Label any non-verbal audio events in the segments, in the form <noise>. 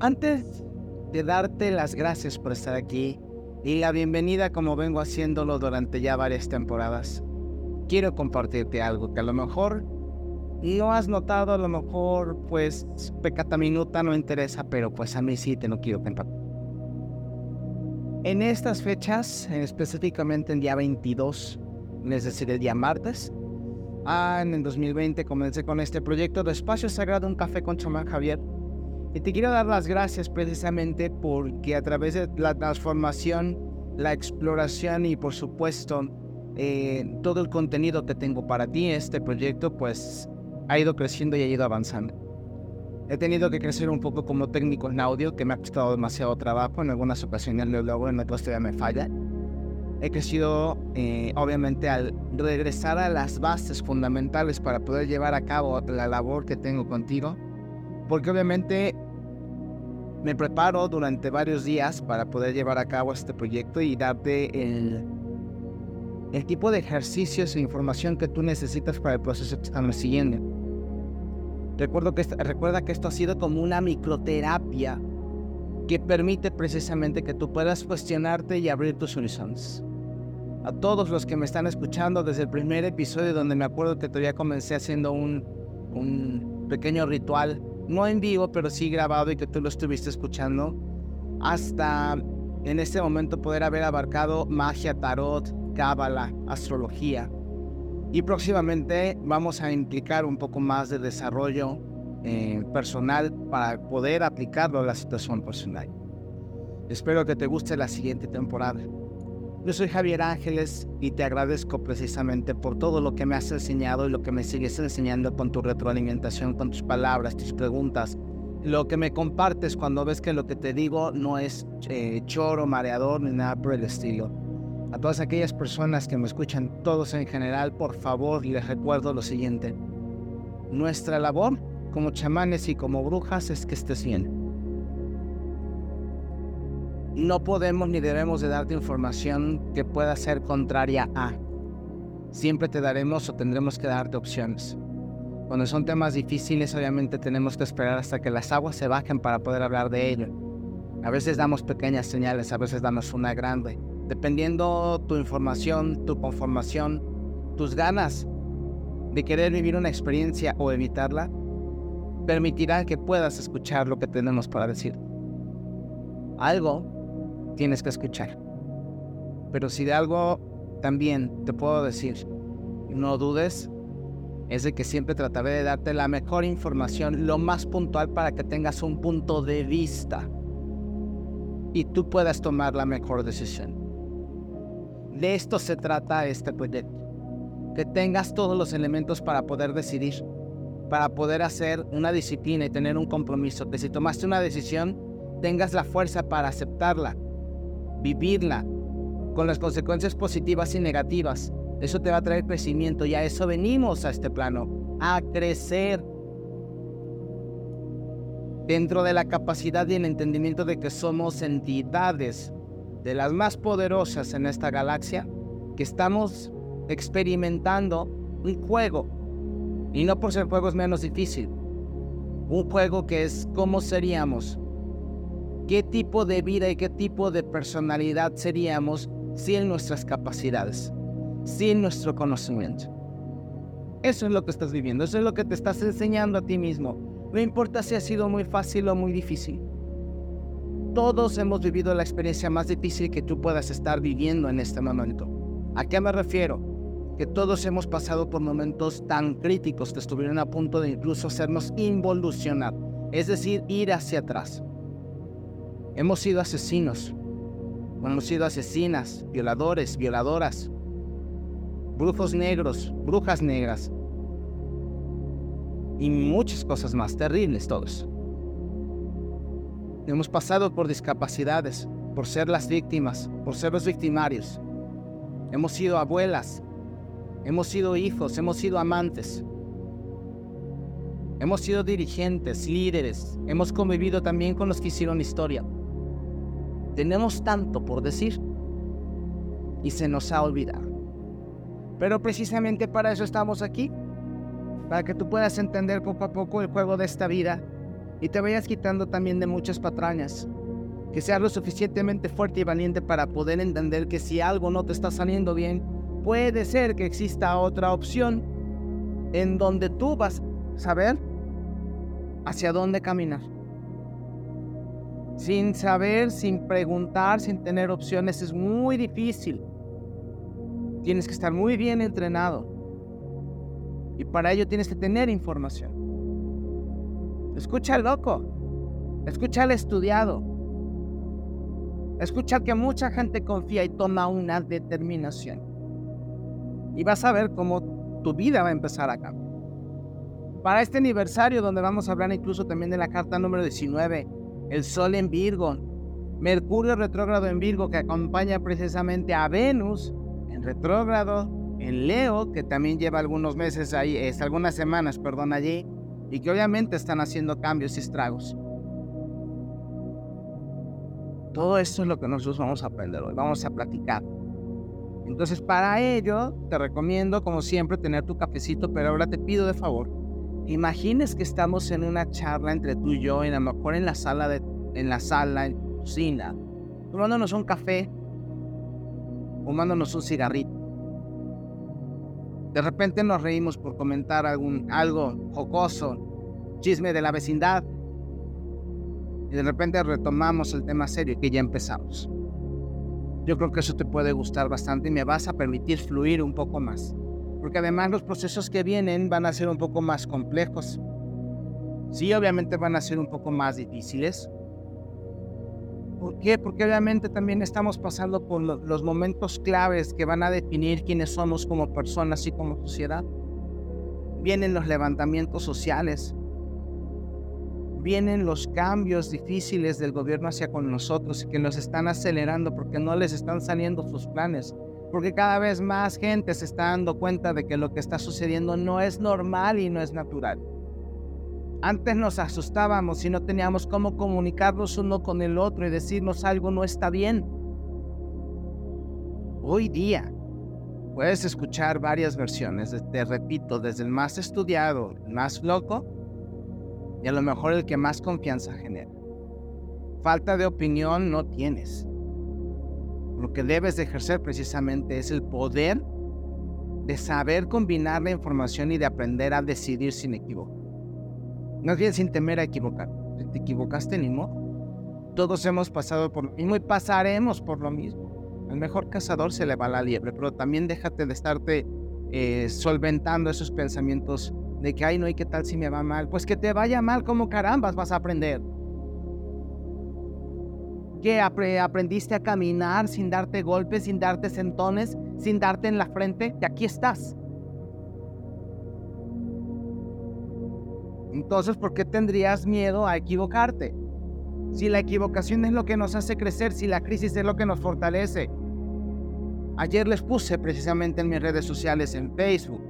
Antes de darte las gracias por estar aquí y la bienvenida como vengo haciéndolo durante ya varias temporadas, quiero compartirte algo que a lo mejor no has notado, a lo mejor pues pecata minuta no interesa, pero pues a mí sí te lo quiero compartir. En estas fechas, específicamente en día 22, es decir, el día martes, ah, en el 2020 comencé con este proyecto de Espacio Sagrado, un café con chamán Javier, y te quiero dar las gracias precisamente porque a través de la transformación, la exploración y por supuesto eh, todo el contenido que tengo para ti, este proyecto pues ha ido creciendo y ha ido avanzando. He tenido que crecer un poco como técnico en audio, que me ha costado demasiado trabajo. En algunas ocasiones lo hago, en otras todavía me falla. He crecido, eh, obviamente, al regresar a las bases fundamentales para poder llevar a cabo la labor que tengo contigo porque obviamente me preparo durante varios días para poder llevar a cabo este proyecto y darte el, el tipo de ejercicios e información que tú necesitas para el proceso que estamos siguiendo. Recuerdo que, recuerda que esto ha sido como una microterapia que permite precisamente que tú puedas cuestionarte y abrir tus horizontes. A todos los que me están escuchando desde el primer episodio donde me acuerdo que todavía comencé haciendo un, un pequeño ritual no en vivo, pero sí grabado y que tú lo estuviste escuchando, hasta en este momento poder haber abarcado magia, tarot, cábala, astrología. Y próximamente vamos a implicar un poco más de desarrollo eh, personal para poder aplicarlo a la situación personal. Espero que te guste la siguiente temporada. Yo soy Javier Ángeles y te agradezco precisamente por todo lo que me has enseñado y lo que me sigues enseñando con tu retroalimentación, con tus palabras, tus preguntas, lo que me compartes cuando ves que lo que te digo no es eh, choro, mareador ni nada por el estilo. A todas aquellas personas que me escuchan, todos en general, por favor les recuerdo lo siguiente. Nuestra labor como chamanes y como brujas es que estés bien no podemos ni debemos de darte información que pueda ser contraria a. Siempre te daremos o tendremos que darte opciones. Cuando son temas difíciles, obviamente tenemos que esperar hasta que las aguas se bajen para poder hablar de ello. A veces damos pequeñas señales, a veces damos una grande. Dependiendo tu información, tu conformación, tus ganas de querer vivir una experiencia o evitarla, permitirá que puedas escuchar lo que tenemos para decir. Algo tienes que escuchar. Pero si de algo también te puedo decir, no dudes, es de que siempre trataré de darte la mejor información, lo más puntual para que tengas un punto de vista y tú puedas tomar la mejor decisión. De esto se trata este proyecto. Que tengas todos los elementos para poder decidir, para poder hacer una disciplina y tener un compromiso. Que si tomaste una decisión, tengas la fuerza para aceptarla vivirla con las consecuencias positivas y negativas. Eso te va a traer crecimiento y a eso venimos a este plano, a crecer dentro de la capacidad y el entendimiento de que somos entidades de las más poderosas en esta galaxia, que estamos experimentando un juego. Y no por ser juegos menos difícil. Un juego que es cómo seríamos qué tipo de vida y qué tipo de personalidad seríamos sin nuestras capacidades, sin nuestro conocimiento. Eso es lo que estás viviendo, eso es lo que te estás enseñando a ti mismo. No importa si ha sido muy fácil o muy difícil. Todos hemos vivido la experiencia más difícil que tú puedas estar viviendo en este momento. ¿A qué me refiero? Que todos hemos pasado por momentos tan críticos que estuvieron a punto de incluso hacernos involucionar, es decir, ir hacia atrás. Hemos sido asesinos, hemos sido asesinas, violadores, violadoras, brujos negros, brujas negras y muchas cosas más terribles todos. Hemos pasado por discapacidades, por ser las víctimas, por ser los victimarios. Hemos sido abuelas, hemos sido hijos, hemos sido amantes. Hemos sido dirigentes, líderes, hemos convivido también con los que hicieron historia. Tenemos tanto por decir y se nos ha olvidado. Pero precisamente para eso estamos aquí, para que tú puedas entender poco a poco el juego de esta vida y te vayas quitando también de muchas patrañas. Que seas lo suficientemente fuerte y valiente para poder entender que si algo no te está saliendo bien, puede ser que exista otra opción en donde tú vas a saber hacia dónde caminar. Sin saber, sin preguntar, sin tener opciones es muy difícil. Tienes que estar muy bien entrenado. Y para ello tienes que tener información. Escucha al loco. Escucha al estudiado. Escucha que mucha gente confía y toma una determinación. Y vas a ver cómo tu vida va a empezar a cambiar. Para este aniversario, donde vamos a hablar incluso también de la carta número 19, el Sol en Virgo, Mercurio retrógrado en Virgo, que acompaña precisamente a Venus en retrógrado, en Leo, que también lleva algunos meses ahí, es, algunas semanas, perdón, allí, y que obviamente están haciendo cambios y estragos. Todo esto es lo que nosotros vamos a aprender hoy, vamos a platicar. Entonces, para ello, te recomiendo, como siempre, tener tu cafecito, pero ahora te pido de favor imagines que estamos en una charla entre tú y yo, en a lo mejor en la sala, de, en la sala, en cocina, tomándonos un café, fumándonos un cigarrito. De repente nos reímos por comentar algún, algo jocoso, chisme de la vecindad. Y de repente retomamos el tema serio que ya empezamos. Yo creo que eso te puede gustar bastante y me vas a permitir fluir un poco más porque además los procesos que vienen van a ser un poco más complejos. Sí, obviamente van a ser un poco más difíciles. ¿Por qué? Porque obviamente también estamos pasando por los momentos claves que van a definir quiénes somos como personas y como sociedad. Vienen los levantamientos sociales. Vienen los cambios difíciles del gobierno hacia con nosotros que nos están acelerando porque no les están saliendo sus planes porque cada vez más gente se está dando cuenta de que lo que está sucediendo no es normal y no es natural. Antes nos asustábamos y no teníamos cómo comunicarnos uno con el otro y decirnos algo no está bien. Hoy día puedes escuchar varias versiones, te repito, desde el más estudiado, el más loco, y a lo mejor el que más confianza genera. Falta de opinión no tienes lo que debes de ejercer precisamente es el poder de saber combinar la información y de aprender a decidir sin equivocar. No bien sin temer a equivocar. Te equivocaste, ni modo. Todos hemos pasado por lo mismo y pasaremos por lo mismo. Al mejor cazador se le va la liebre, pero también déjate de estarte eh, solventando esos pensamientos de que, ay, no, ¿y qué tal si me va mal? Pues que te vaya mal, como carambas vas a aprender que aprendiste a caminar sin darte golpes, sin darte sentones, sin darte en la frente, y aquí estás. Entonces, ¿por qué tendrías miedo a equivocarte? Si la equivocación es lo que nos hace crecer, si la crisis es lo que nos fortalece. Ayer les puse precisamente en mis redes sociales, en Facebook,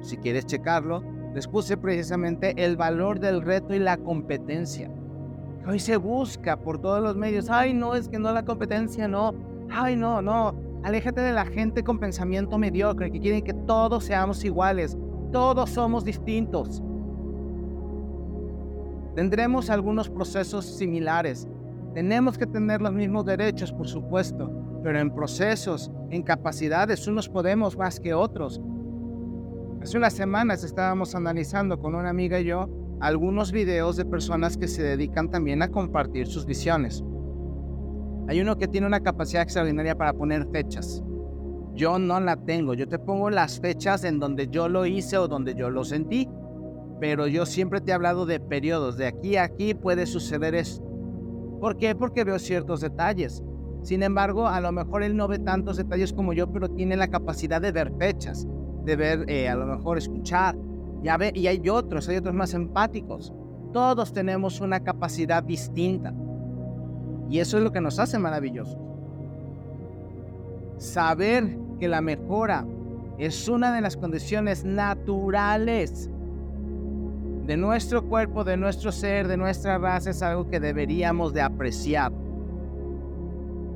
si quieres checarlo, les puse precisamente el valor del reto y la competencia. Hoy se busca por todos los medios. Ay, no, es que no la competencia, no. Ay, no, no. Aléjate de la gente con pensamiento mediocre que quieren que todos seamos iguales. Todos somos distintos. Tendremos algunos procesos similares. Tenemos que tener los mismos derechos, por supuesto, pero en procesos, en capacidades, unos podemos más que otros. Hace unas semanas estábamos analizando con una amiga y yo algunos videos de personas que se dedican también a compartir sus visiones. Hay uno que tiene una capacidad extraordinaria para poner fechas. Yo no la tengo. Yo te pongo las fechas en donde yo lo hice o donde yo lo sentí. Pero yo siempre te he hablado de periodos. De aquí a aquí puede suceder esto. ¿Por qué? Porque veo ciertos detalles. Sin embargo, a lo mejor él no ve tantos detalles como yo, pero tiene la capacidad de ver fechas, de ver, eh, a lo mejor escuchar, y hay otros, hay otros más empáticos. Todos tenemos una capacidad distinta. Y eso es lo que nos hace maravillosos. Saber que la mejora es una de las condiciones naturales de nuestro cuerpo, de nuestro ser, de nuestra raza, es algo que deberíamos de apreciar.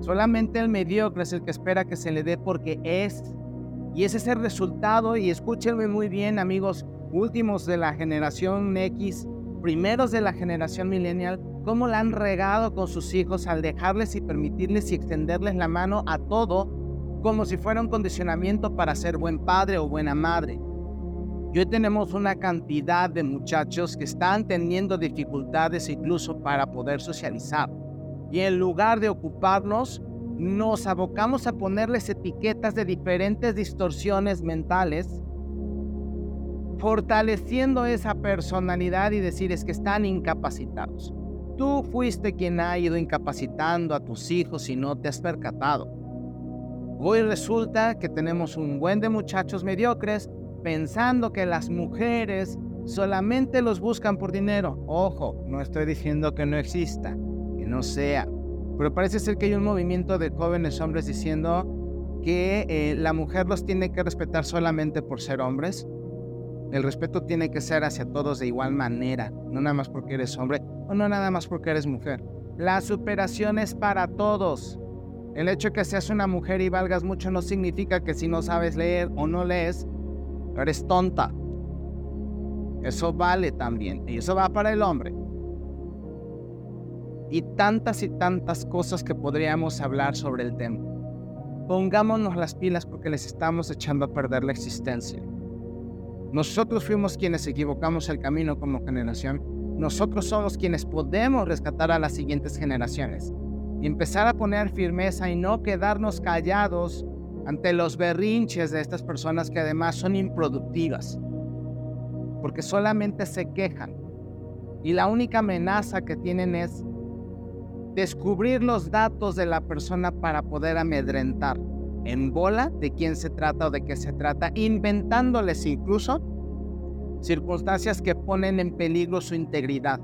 Solamente el mediocre es el que espera que se le dé porque es. Y ese es el resultado. Y escúchenme muy bien, amigos últimos de la generación X, primeros de la generación millennial, cómo la han regado con sus hijos al dejarles y permitirles y extenderles la mano a todo como si fuera un condicionamiento para ser buen padre o buena madre. Y hoy tenemos una cantidad de muchachos que están teniendo dificultades incluso para poder socializar. Y en lugar de ocuparnos, nos abocamos a ponerles etiquetas de diferentes distorsiones mentales, fortaleciendo esa personalidad y decir es que están incapacitados. Tú fuiste quien ha ido incapacitando a tus hijos y no te has percatado. Hoy resulta que tenemos un buen de muchachos mediocres pensando que las mujeres solamente los buscan por dinero. Ojo, no estoy diciendo que no exista, que no sea, pero parece ser que hay un movimiento de jóvenes hombres diciendo que eh, la mujer los tiene que respetar solamente por ser hombres. El respeto tiene que ser hacia todos de igual manera, no nada más porque eres hombre o no nada más porque eres mujer. La superación es para todos. El hecho de que seas una mujer y valgas mucho no significa que si no sabes leer o no lees, eres tonta. Eso vale también. Y eso va para el hombre. Y tantas y tantas cosas que podríamos hablar sobre el tema. Pongámonos las pilas porque les estamos echando a perder la existencia. Nosotros fuimos quienes equivocamos el camino como generación. Nosotros somos quienes podemos rescatar a las siguientes generaciones. Y empezar a poner firmeza y no quedarnos callados ante los berrinches de estas personas que además son improductivas, porque solamente se quejan. Y la única amenaza que tienen es descubrir los datos de la persona para poder amedrentar en bola de quién se trata o de qué se trata, inventándoles incluso circunstancias que ponen en peligro su integridad.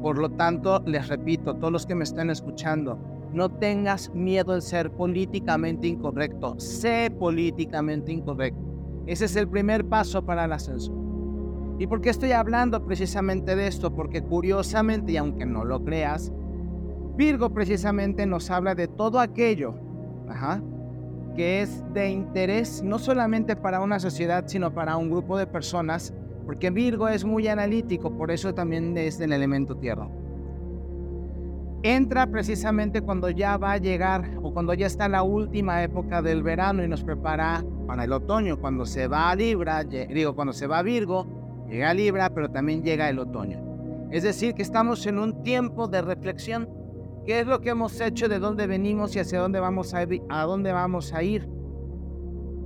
Por lo tanto, les repito, todos los que me están escuchando, no tengas miedo en ser políticamente incorrecto. Sé políticamente incorrecto. Ese es el primer paso para el ascenso. ¿Y por qué estoy hablando precisamente de esto? Porque curiosamente, y aunque no lo creas, Virgo precisamente nos habla de todo aquello que es de interés no solamente para una sociedad, sino para un grupo de personas, porque Virgo es muy analítico, por eso también es del elemento tierra entra precisamente cuando ya va a llegar o cuando ya está la última época del verano y nos prepara para el otoño, cuando se va a Libra, digo, cuando se va a Virgo, llega a Libra, pero también llega el otoño. Es decir, que estamos en un tiempo de reflexión. ¿Qué es lo que hemos hecho, de dónde venimos y hacia dónde vamos a ir? A dónde vamos a ir?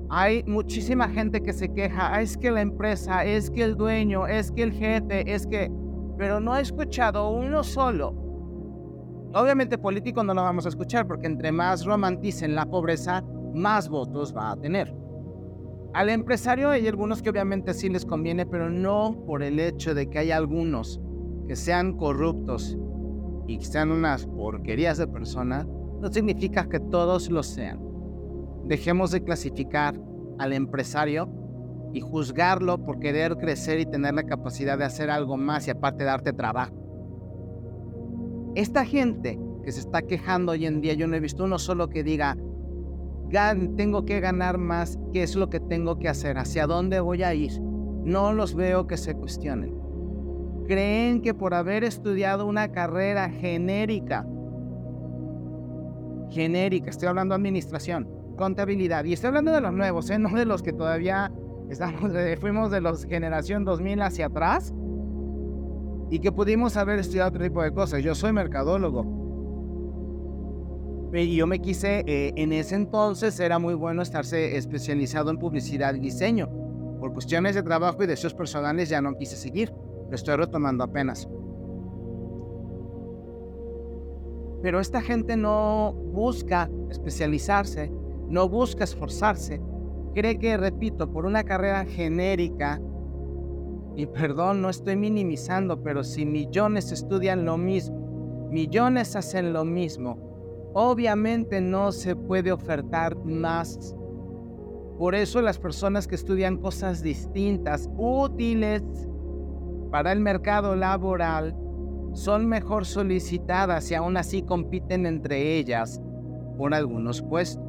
Hay muchísima gente que se queja, ah, es que la empresa, es que el dueño, es que el jefe, es que... Pero no he escuchado uno solo Obviamente político no lo vamos a escuchar porque entre más romanticen la pobreza, más votos va a tener. Al empresario hay algunos que obviamente sí les conviene, pero no por el hecho de que hay algunos que sean corruptos y sean unas porquerías de personas, no significa que todos lo sean. Dejemos de clasificar al empresario y juzgarlo por querer crecer y tener la capacidad de hacer algo más y aparte darte trabajo. Esta gente que se está quejando hoy en día, yo no he visto uno solo que diga, tengo que ganar más, ¿qué es lo que tengo que hacer? ¿Hacia dónde voy a ir? No los veo que se cuestionen. Creen que por haber estudiado una carrera genérica, genérica, estoy hablando de administración, contabilidad, y estoy hablando de los nuevos, ¿eh? <laughs> no de los que todavía estamos, fuimos de los generación 2000 hacia atrás, y que pudimos haber estudiado otro tipo de cosas. Yo soy mercadólogo. Y yo me quise, eh, en ese entonces era muy bueno estarse especializado en publicidad y diseño. Por cuestiones de trabajo y deseos personales ya no quise seguir. Lo estoy retomando apenas. Pero esta gente no busca especializarse, no busca esforzarse. Cree que, repito, por una carrera genérica y perdón, no estoy minimizando, pero si millones estudian lo mismo, millones hacen lo mismo, obviamente no se puede ofertar más. Por eso las personas que estudian cosas distintas, útiles para el mercado laboral, son mejor solicitadas y aún así compiten entre ellas por algunos puestos.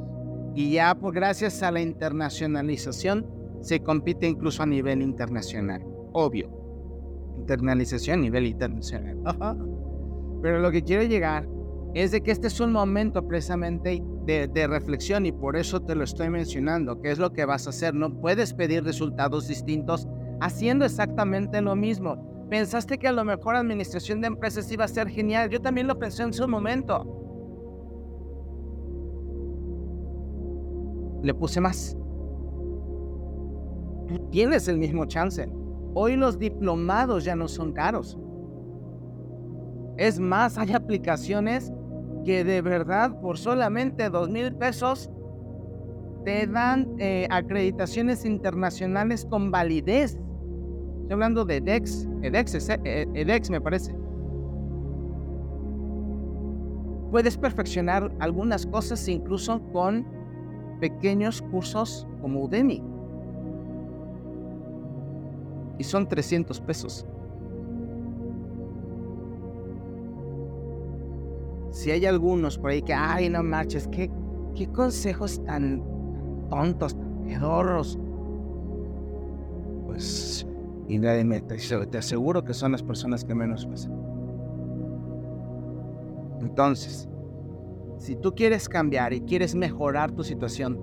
Y ya por gracias a la internacionalización se compite incluso a nivel internacional obvio. internalización a nivel internacional. <laughs> Pero lo que quiero llegar es de que este es un momento precisamente de, de, reflexión y por eso te lo estoy mencionando. ¿Qué es lo que vas a hacer? No puedes pedir resultados distintos haciendo exactamente lo mismo. Pensaste que a lo mejor administración de empresas iba a ser genial. Yo también lo pensé en su momento. Le puse más. Tienes el mismo chance. Hoy los diplomados ya no son caros. Es más, hay aplicaciones que de verdad por solamente dos mil pesos te dan eh, acreditaciones internacionales con validez. Estoy hablando de EDEX, EDEX, eh, EDEX me parece. Puedes perfeccionar algunas cosas incluso con pequeños cursos como Udemy. Y son 300 pesos. Si hay algunos por ahí que, ay, no marches, qué, qué consejos tan tontos, tan pedorros. Pues, y nadie me, te aseguro que son las personas que menos pasan. Entonces, si tú quieres cambiar y quieres mejorar tu situación,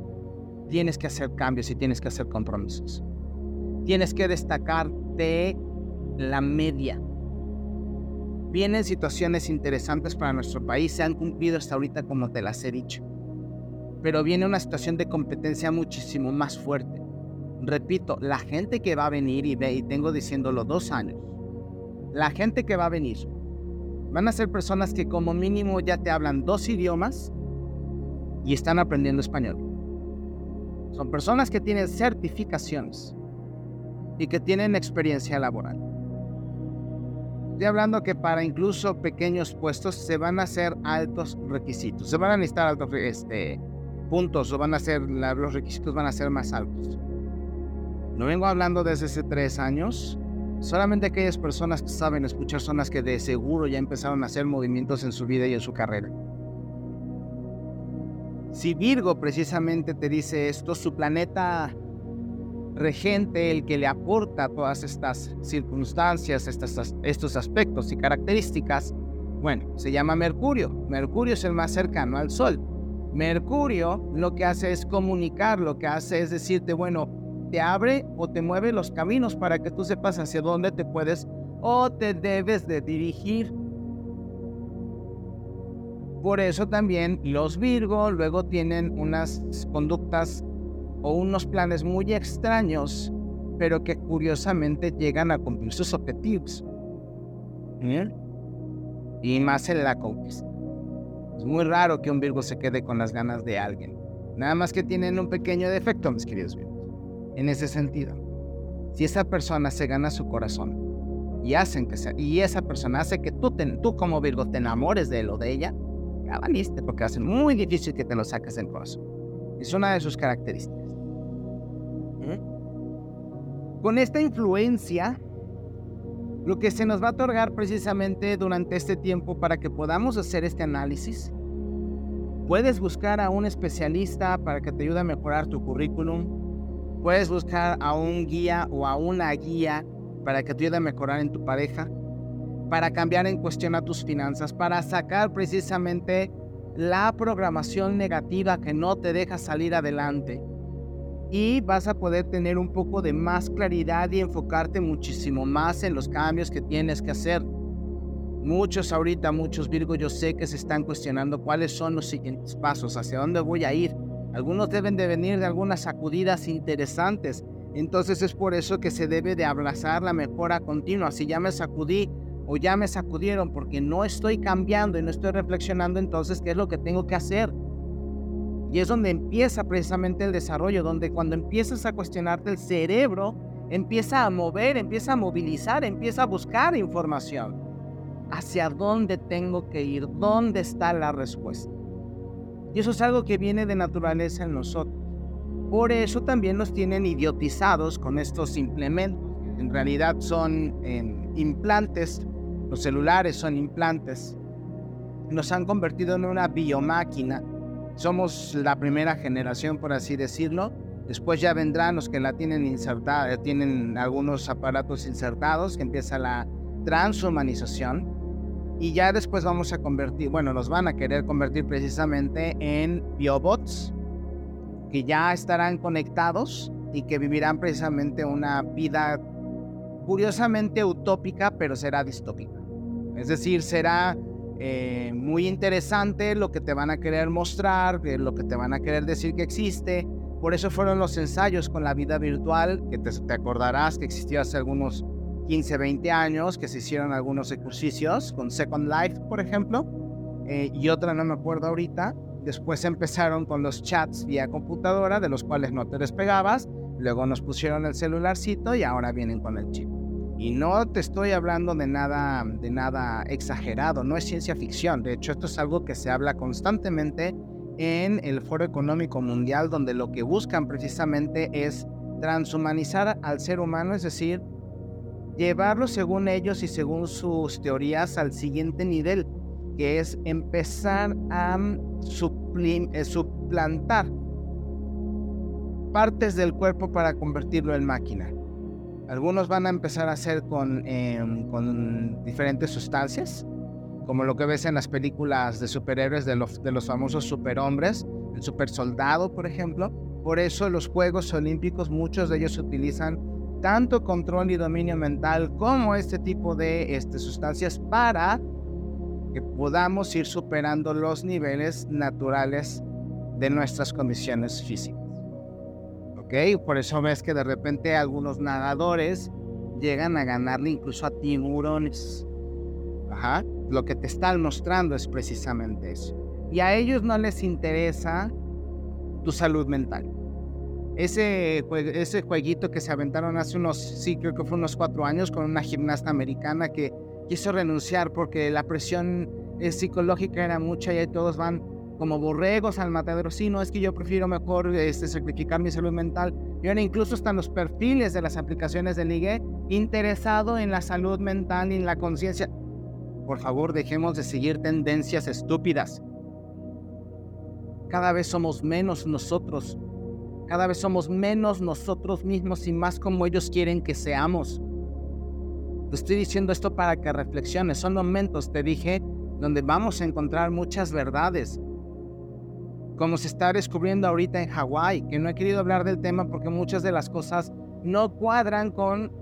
tienes que hacer cambios y tienes que hacer compromisos. Tienes que destacar de la media. Vienen situaciones interesantes para nuestro país, se han cumplido hasta ahorita como te las he dicho. Pero viene una situación de competencia muchísimo más fuerte. Repito, la gente que va a venir, y, ve, y tengo diciéndolo dos años, la gente que va a venir van a ser personas que como mínimo ya te hablan dos idiomas y están aprendiendo español. Son personas que tienen certificaciones y que tienen experiencia laboral. Estoy hablando que para incluso pequeños puestos se van a hacer altos requisitos, se van a necesitar altos este, puntos o van a ser, los requisitos van a ser más altos. No vengo hablando desde hace tres años, Solamente aquellas personas que saben escuchar son las que de seguro ya empezaron a hacer movimientos en su vida y en su carrera. Si Virgo precisamente te dice esto, su planeta regente, el que le aporta todas estas circunstancias, estos aspectos y características, bueno, se llama Mercurio. Mercurio es el más cercano al Sol. Mercurio lo que hace es comunicar, lo que hace es decirte, bueno, te abre o te mueve los caminos para que tú sepas hacia dónde te puedes o te debes de dirigir. Por eso también los Virgo luego tienen unas conductas o unos planes muy extraños, pero que curiosamente llegan a cumplir sus objetivos. Y más en la conquista. Es muy raro que un Virgo se quede con las ganas de alguien. Nada más que tienen un pequeño defecto, mis queridos Virgos en ese sentido. Si esa persona se gana su corazón y hacen que sea, y esa persona hace que tú, tú como Virgo te enamores de él o de ella, ya valiste porque hace muy difícil que te lo saques del corazón. Es una de sus características. ¿Mm? Con esta influencia, lo que se nos va a otorgar precisamente durante este tiempo para que podamos hacer este análisis, puedes buscar a un especialista para que te ayude a mejorar tu currículum, Puedes buscar a un guía o a una guía para que te ayude a mejorar en tu pareja, para cambiar en cuestión a tus finanzas, para sacar precisamente la programación negativa que no te deja salir adelante. Y vas a poder tener un poco de más claridad y enfocarte muchísimo más en los cambios que tienes que hacer. Muchos ahorita, muchos Virgo, yo sé que se están cuestionando cuáles son los siguientes pasos, hacia dónde voy a ir. Algunos deben de venir de algunas sacudidas interesantes. Entonces es por eso que se debe de abrazar la mejora continua. Si ya me sacudí o ya me sacudieron porque no estoy cambiando y no estoy reflexionando, entonces, ¿qué es lo que tengo que hacer? Y es donde empieza precisamente el desarrollo, donde cuando empiezas a cuestionarte el cerebro, empieza a mover, empieza a movilizar, empieza a buscar información. ¿Hacia dónde tengo que ir? ¿Dónde está la respuesta? Y eso es algo que viene de naturaleza en nosotros. Por eso también nos tienen idiotizados con estos implementos. En realidad son em, implantes, los celulares son implantes. Nos han convertido en una biomáquina. Somos la primera generación, por así decirlo. Después ya vendrán los que la tienen insertada, tienen algunos aparatos insertados, que empieza la, transhumanización y ya después vamos a convertir, bueno, nos van a querer convertir precisamente en biobots que ya estarán conectados y que vivirán precisamente una vida curiosamente utópica, pero será distópica. Es decir, será eh, muy interesante lo que te van a querer mostrar, lo que te van a querer decir que existe. Por eso fueron los ensayos con la vida virtual, que te, te acordarás que existió hace algunos 15, 20 años, que se hicieron algunos ejercicios con Second Life, por ejemplo, eh, y otra no me acuerdo ahorita. Después empezaron con los chats vía computadora, de los cuales no te despegabas. Luego nos pusieron el celularcito y ahora vienen con el chip. Y no te estoy hablando de nada, de nada exagerado, no es ciencia ficción. De hecho, esto es algo que se habla constantemente en el Foro Económico Mundial, donde lo que buscan precisamente es transhumanizar al ser humano, es decir, llevarlo según ellos y según sus teorías al siguiente nivel, que es empezar a eh, suplantar partes del cuerpo para convertirlo en máquina. Algunos van a empezar a hacer con, em, con diferentes sustancias, como lo que ves en las películas de superhéroes de los, de los famosos superhombres, el super soldado, por ejemplo. Por eso los Juegos Olímpicos, muchos de ellos utilizan tanto control y dominio mental como este tipo de este, sustancias para que podamos ir superando los niveles naturales de nuestras condiciones físicas. Por eso ves que de repente algunos nadadores llegan a ganarle incluso a tiburones. Ajá. Lo que te están mostrando es precisamente eso. Y a ellos no les interesa tu salud mental. Ese, jueguito que se aventaron hace unos, sí, creo que fue unos cuatro años con una gimnasta americana que quiso renunciar porque la presión eh, psicológica era mucha y ahí todos van como borregos al matadero. Sí, no, es que yo prefiero mejor este, sacrificar mi salud mental. Y ahora incluso están los perfiles de las aplicaciones de ligue interesado en la salud mental y en la conciencia. Por favor, dejemos de seguir tendencias estúpidas. Cada vez somos menos nosotros. Cada vez somos menos nosotros mismos y más como ellos quieren que seamos. Te estoy diciendo esto para que reflexiones. Son momentos, te dije, donde vamos a encontrar muchas verdades, como se está descubriendo ahorita en Hawái, que no he querido hablar del tema porque muchas de las cosas no cuadran con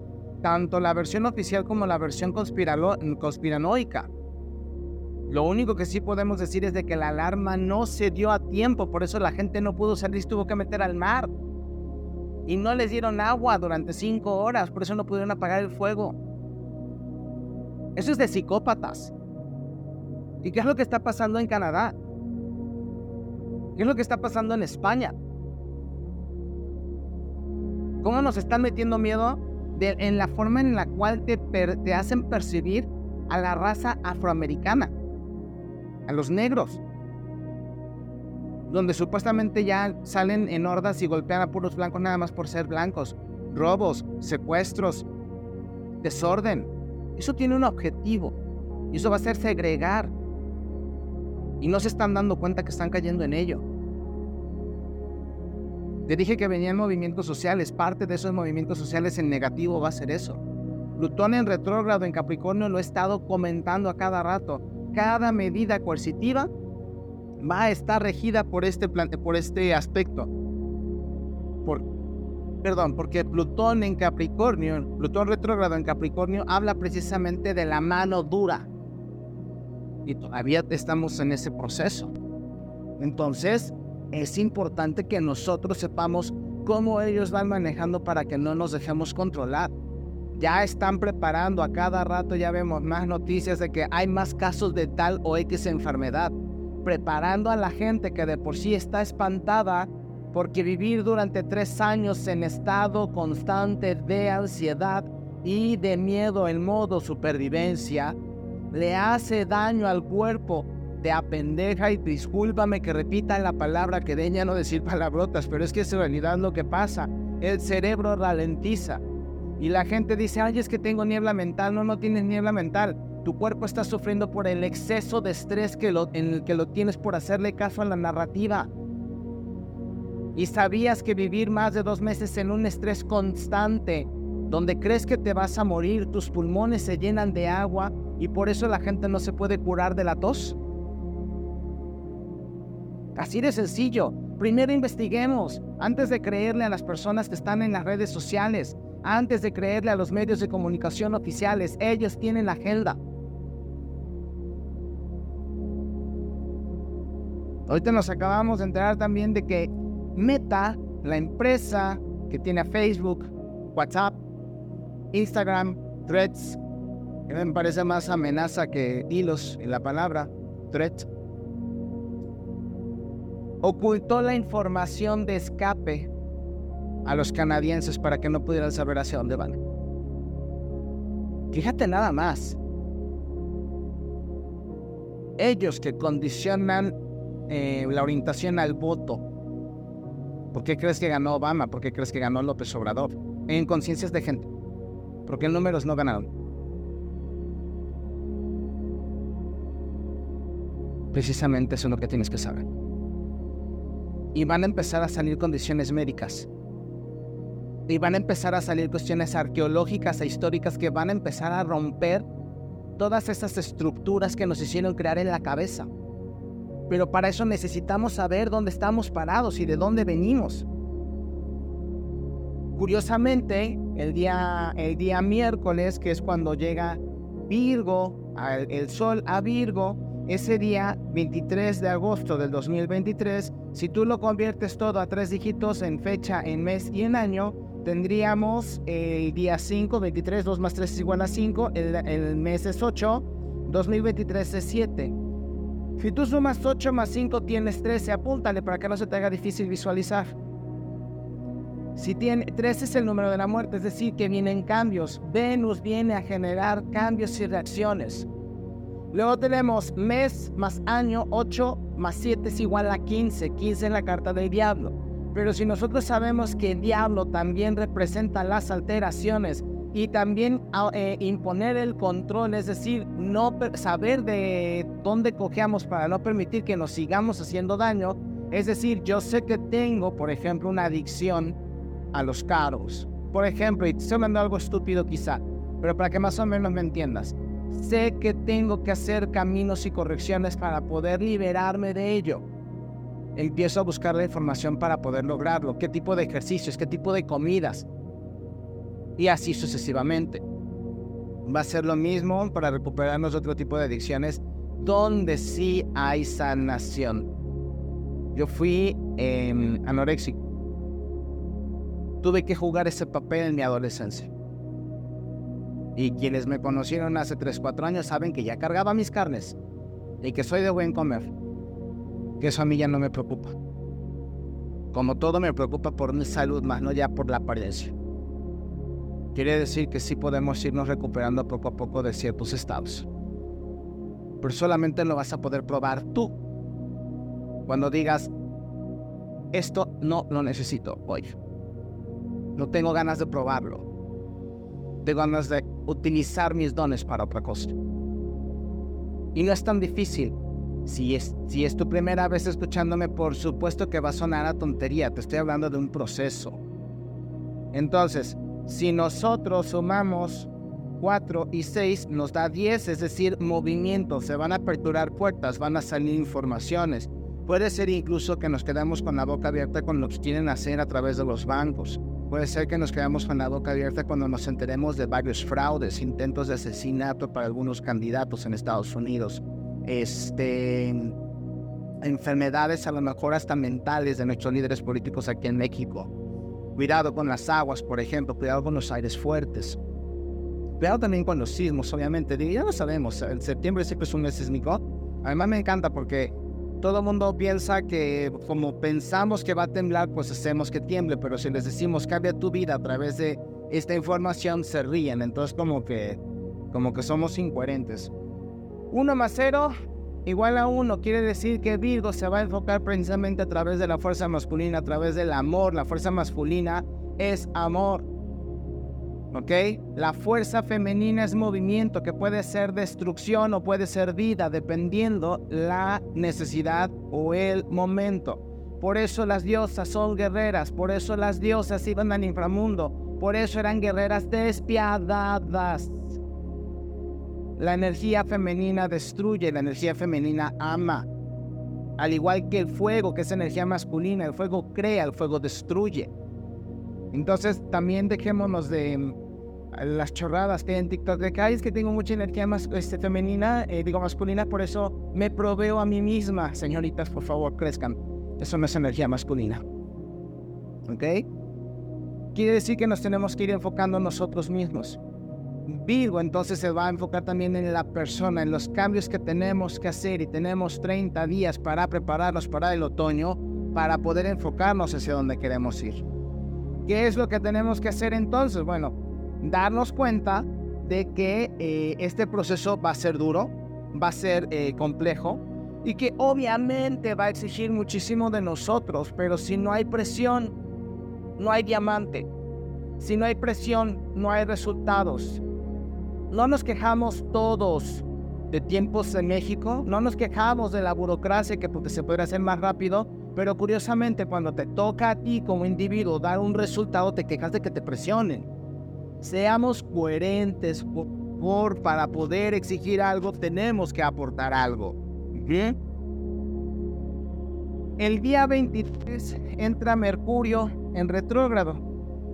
tanto la versión oficial como la versión conspiranoica. Lo único que sí podemos decir es de que la alarma no se dio a tiempo, por eso la gente no pudo salir, tuvo que meter al mar. Y no les dieron agua durante cinco horas, por eso no pudieron apagar el fuego. Eso es de psicópatas. ¿Y qué es lo que está pasando en Canadá? ¿Qué es lo que está pasando en España? ¿Cómo nos están metiendo miedo en la forma en la cual te, te hacen percibir a la raza afroamericana, a los negros? Donde supuestamente ya salen en hordas y golpean a puros blancos nada más por ser blancos. Robos, secuestros, desorden. Eso tiene un objetivo. Eso va a ser segregar y no se están dando cuenta que están cayendo en ello. Te dije que venían movimientos sociales, parte de esos movimientos sociales en negativo va a ser eso. Plutón en retrógrado en Capricornio lo he estado comentando a cada rato. Cada medida coercitiva va a estar regida por este, por este aspecto. Por, perdón, porque Plutón en Capricornio, Plutón retrógrado en Capricornio habla precisamente de la mano dura, y todavía estamos en ese proceso. Entonces, es importante que nosotros sepamos cómo ellos van manejando para que no nos dejemos controlar. Ya están preparando a cada rato, ya vemos más noticias de que hay más casos de tal o X enfermedad, preparando a la gente que de por sí está espantada porque vivir durante tres años en estado constante de ansiedad y de miedo en modo supervivencia le hace daño al cuerpo, te apendeja y discúlpame que repita la palabra que deña no decir palabrotas, pero es que es en realidad lo que pasa. El cerebro ralentiza y la gente dice, ay, es que tengo niebla mental. No, no tienes niebla mental. Tu cuerpo está sufriendo por el exceso de estrés que lo, en el que lo tienes por hacerle caso a la narrativa. Y sabías que vivir más de dos meses en un estrés constante donde crees que te vas a morir, tus pulmones se llenan de agua y por eso la gente no se puede curar de la tos. Así de sencillo. Primero investiguemos antes de creerle a las personas que están en las redes sociales, antes de creerle a los medios de comunicación oficiales. Ellos tienen la agenda. Ahorita nos acabamos de enterar también de que Meta, la empresa que tiene a Facebook, WhatsApp, Instagram, Threads, que me parece más amenaza que hilos en la palabra, Threads, ocultó la información de escape a los canadienses para que no pudieran saber hacia dónde van. Fíjate nada más. Ellos que condicionan eh, la orientación al voto. ¿Por qué crees que ganó Obama? ¿Por qué crees que ganó López Obrador? En conciencias de gente. Porque en números no ganaron. Precisamente eso es lo que tienes que saber. Y van a empezar a salir condiciones médicas. Y van a empezar a salir cuestiones arqueológicas e históricas que van a empezar a romper todas esas estructuras que nos hicieron crear en la cabeza pero para eso necesitamos saber dónde estamos parados y de dónde venimos. Curiosamente, el día, el día miércoles, que es cuando llega Virgo, el sol a Virgo, ese día 23 de agosto del 2023, si tú lo conviertes todo a tres dígitos en fecha, en mes y en año, tendríamos el día 5, 23, 2 más 3 es igual a 5, el, mes es 8, 2023 es 7. Si tú sumas 8 más 5 tienes 13, apúntale para que no se te haga difícil visualizar. Si tiene 13 es el número de la muerte, es decir, que vienen cambios. Venus viene a generar cambios y reacciones. Luego tenemos mes más año, 8 más 7 es igual a 15. 15 es la carta del diablo. Pero si nosotros sabemos que el diablo también representa las alteraciones y también eh, imponer el control, es decir, no saber de dónde cojeamos para no permitir que nos sigamos haciendo daño. Es decir, yo sé que tengo, por ejemplo, una adicción a los carros. Por ejemplo, y estoy hablando algo estúpido quizá, pero para que más o menos me entiendas. Sé que tengo que hacer caminos y correcciones para poder liberarme de ello. Empiezo a buscar la información para poder lograrlo. ¿Qué tipo de ejercicios? ¿Qué tipo de comidas? y así sucesivamente. Va a ser lo mismo para recuperarnos otro tipo de adicciones donde sí hay sanación. Yo fui eh, anoréxico. Tuve que jugar ese papel en mi adolescencia. Y quienes me conocieron hace 3, 4 años saben que ya cargaba mis carnes y que soy de buen comer. Que eso a mí ya no me preocupa. Como todo me preocupa por mi salud, más no ya por la apariencia. Quiere decir que sí podemos irnos recuperando poco a poco de ciertos estados. Pero solamente lo vas a poder probar tú. Cuando digas, esto no lo necesito hoy. No tengo ganas de probarlo. Tengo ganas de utilizar mis dones para otra cosa. Y no es tan difícil. Si es, si es tu primera vez escuchándome, por supuesto que va a sonar a tontería. Te estoy hablando de un proceso. Entonces, si nosotros sumamos 4 y 6 nos da 10, es decir, movimiento, se van a aperturar puertas, van a salir informaciones. Puede ser incluso que nos quedamos con la boca abierta con lo que quieren hacer a través de los bancos. Puede ser que nos quedamos con la boca abierta cuando nos enteremos de varios fraudes, intentos de asesinato para algunos candidatos en Estados Unidos. Este, enfermedades a lo mejor hasta mentales de nuestros líderes políticos aquí en México Cuidado con las aguas, por ejemplo, cuidado con los aires fuertes. Cuidado también con los sismos, obviamente. Ya lo sabemos, el septiembre siempre es un mes sísmico. Además me encanta porque todo el mundo piensa que como pensamos que va a temblar, pues hacemos que tiemble, pero si les decimos cambia tu vida a través de esta información, se ríen. Entonces como que, como que somos incoherentes. Uno más cero igual a uno quiere decir que Virgo se va a enfocar precisamente a través de la fuerza masculina, a través del amor. La fuerza masculina es amor. ¿Ok? La fuerza femenina es movimiento que puede ser destrucción o puede ser vida, dependiendo la necesidad o el momento. Por eso las diosas son guerreras, por eso las diosas iban al inframundo, por eso eran guerreras despiadadas. La energía femenina destruye, la energía femenina ama. Al igual que el fuego, que es energía masculina, el fuego crea, el fuego destruye. Entonces también dejémonos de mm, las chorradas que hay en TikTok de que es que tengo mucha energía este, femenina, eh, digo masculina, por eso me proveo a mí misma. Señoritas, por favor, crezcan. Eso no es energía masculina. ¿Ok? Quiere decir que nos tenemos que ir enfocando nosotros mismos. Virgo entonces se va a enfocar también en la persona, en los cambios que tenemos que hacer y tenemos 30 días para prepararnos para el otoño, para poder enfocarnos hacia donde queremos ir. ¿Qué es lo que tenemos que hacer entonces? Bueno, darnos cuenta de que eh, este proceso va a ser duro, va a ser eh, complejo y que obviamente va a exigir muchísimo de nosotros, pero si no hay presión, no hay diamante. Si no hay presión, no hay resultados. No nos quejamos todos de tiempos en México, no nos quejamos de la burocracia que se podría hacer más rápido, pero curiosamente cuando te toca a ti como individuo dar un resultado, te quejas de que te presionen. Seamos coherentes por, para poder exigir algo, tenemos que aportar algo. El día 23 entra Mercurio en retrógrado.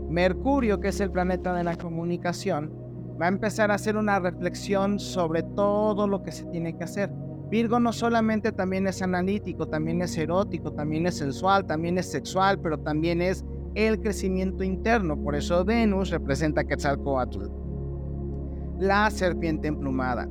Mercurio, que es el planeta de la comunicación, va a empezar a hacer una reflexión sobre todo lo que se tiene que hacer. Virgo no solamente también es analítico, también es erótico, también es sensual, también es sexual, pero también es el crecimiento interno. Por eso Venus representa Quetzalcoatl. La serpiente emplumada.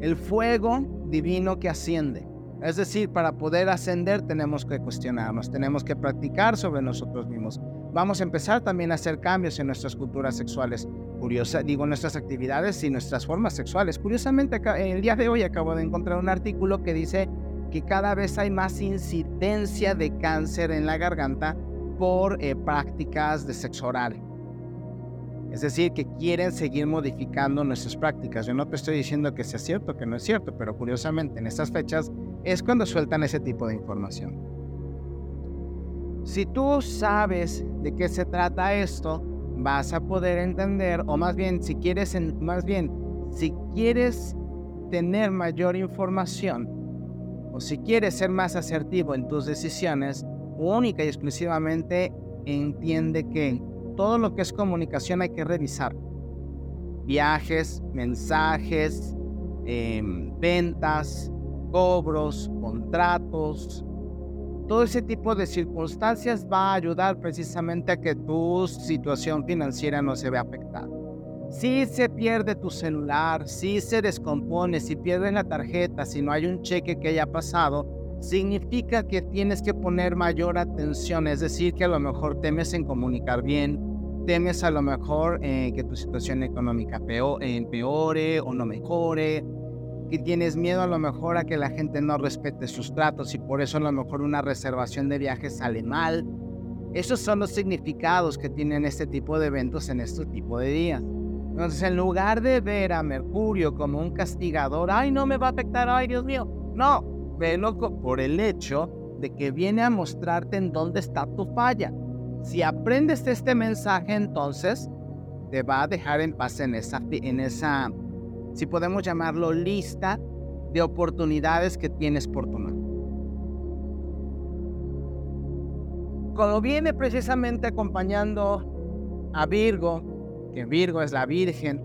El fuego divino que asciende. Es decir, para poder ascender tenemos que cuestionarnos, tenemos que practicar sobre nosotros mismos. Vamos a empezar también a hacer cambios en nuestras culturas sexuales. Curiosa, digo, nuestras actividades y nuestras formas sexuales. Curiosamente, el día de hoy acabo de encontrar un artículo que dice que cada vez hay más incidencia de cáncer en la garganta por eh, prácticas de sexo oral. Es decir, que quieren seguir modificando nuestras prácticas. Yo no te estoy diciendo que sea cierto, que no es cierto, pero curiosamente en estas fechas es cuando sueltan ese tipo de información. Si tú sabes de qué se trata esto, vas a poder entender, o más bien, si quieres, más bien, si quieres tener mayor información, o si quieres ser más asertivo en tus decisiones, única y exclusivamente entiende que todo lo que es comunicación hay que revisar. Viajes, mensajes, em, ventas, cobros, contratos, todo ese tipo de circunstancias va a ayudar precisamente a que tu situación financiera no se vea afectada. Si se pierde tu celular, si se descompone, si pierdes la tarjeta, si no hay un cheque que haya pasado, significa que tienes que poner mayor atención, es decir, que a lo mejor temes en comunicar bien, temes a lo mejor eh, que tu situación económica empeore o no mejore, que tienes miedo a lo mejor a que la gente no respete sus tratos y por eso a lo mejor una reservación de viajes sale mal. Esos son los significados que tienen este tipo de eventos en este tipo de días. Entonces, en lugar de ver a Mercurio como un castigador, ay, no me va a afectar, ay, Dios mío, no, velo por el hecho de que viene a mostrarte en dónde está tu falla. Si aprendes este mensaje, entonces te va a dejar en paz en esa, en esa si podemos llamarlo, lista de oportunidades que tienes por tomar. Cuando viene precisamente acompañando a Virgo, que Virgo es la Virgen,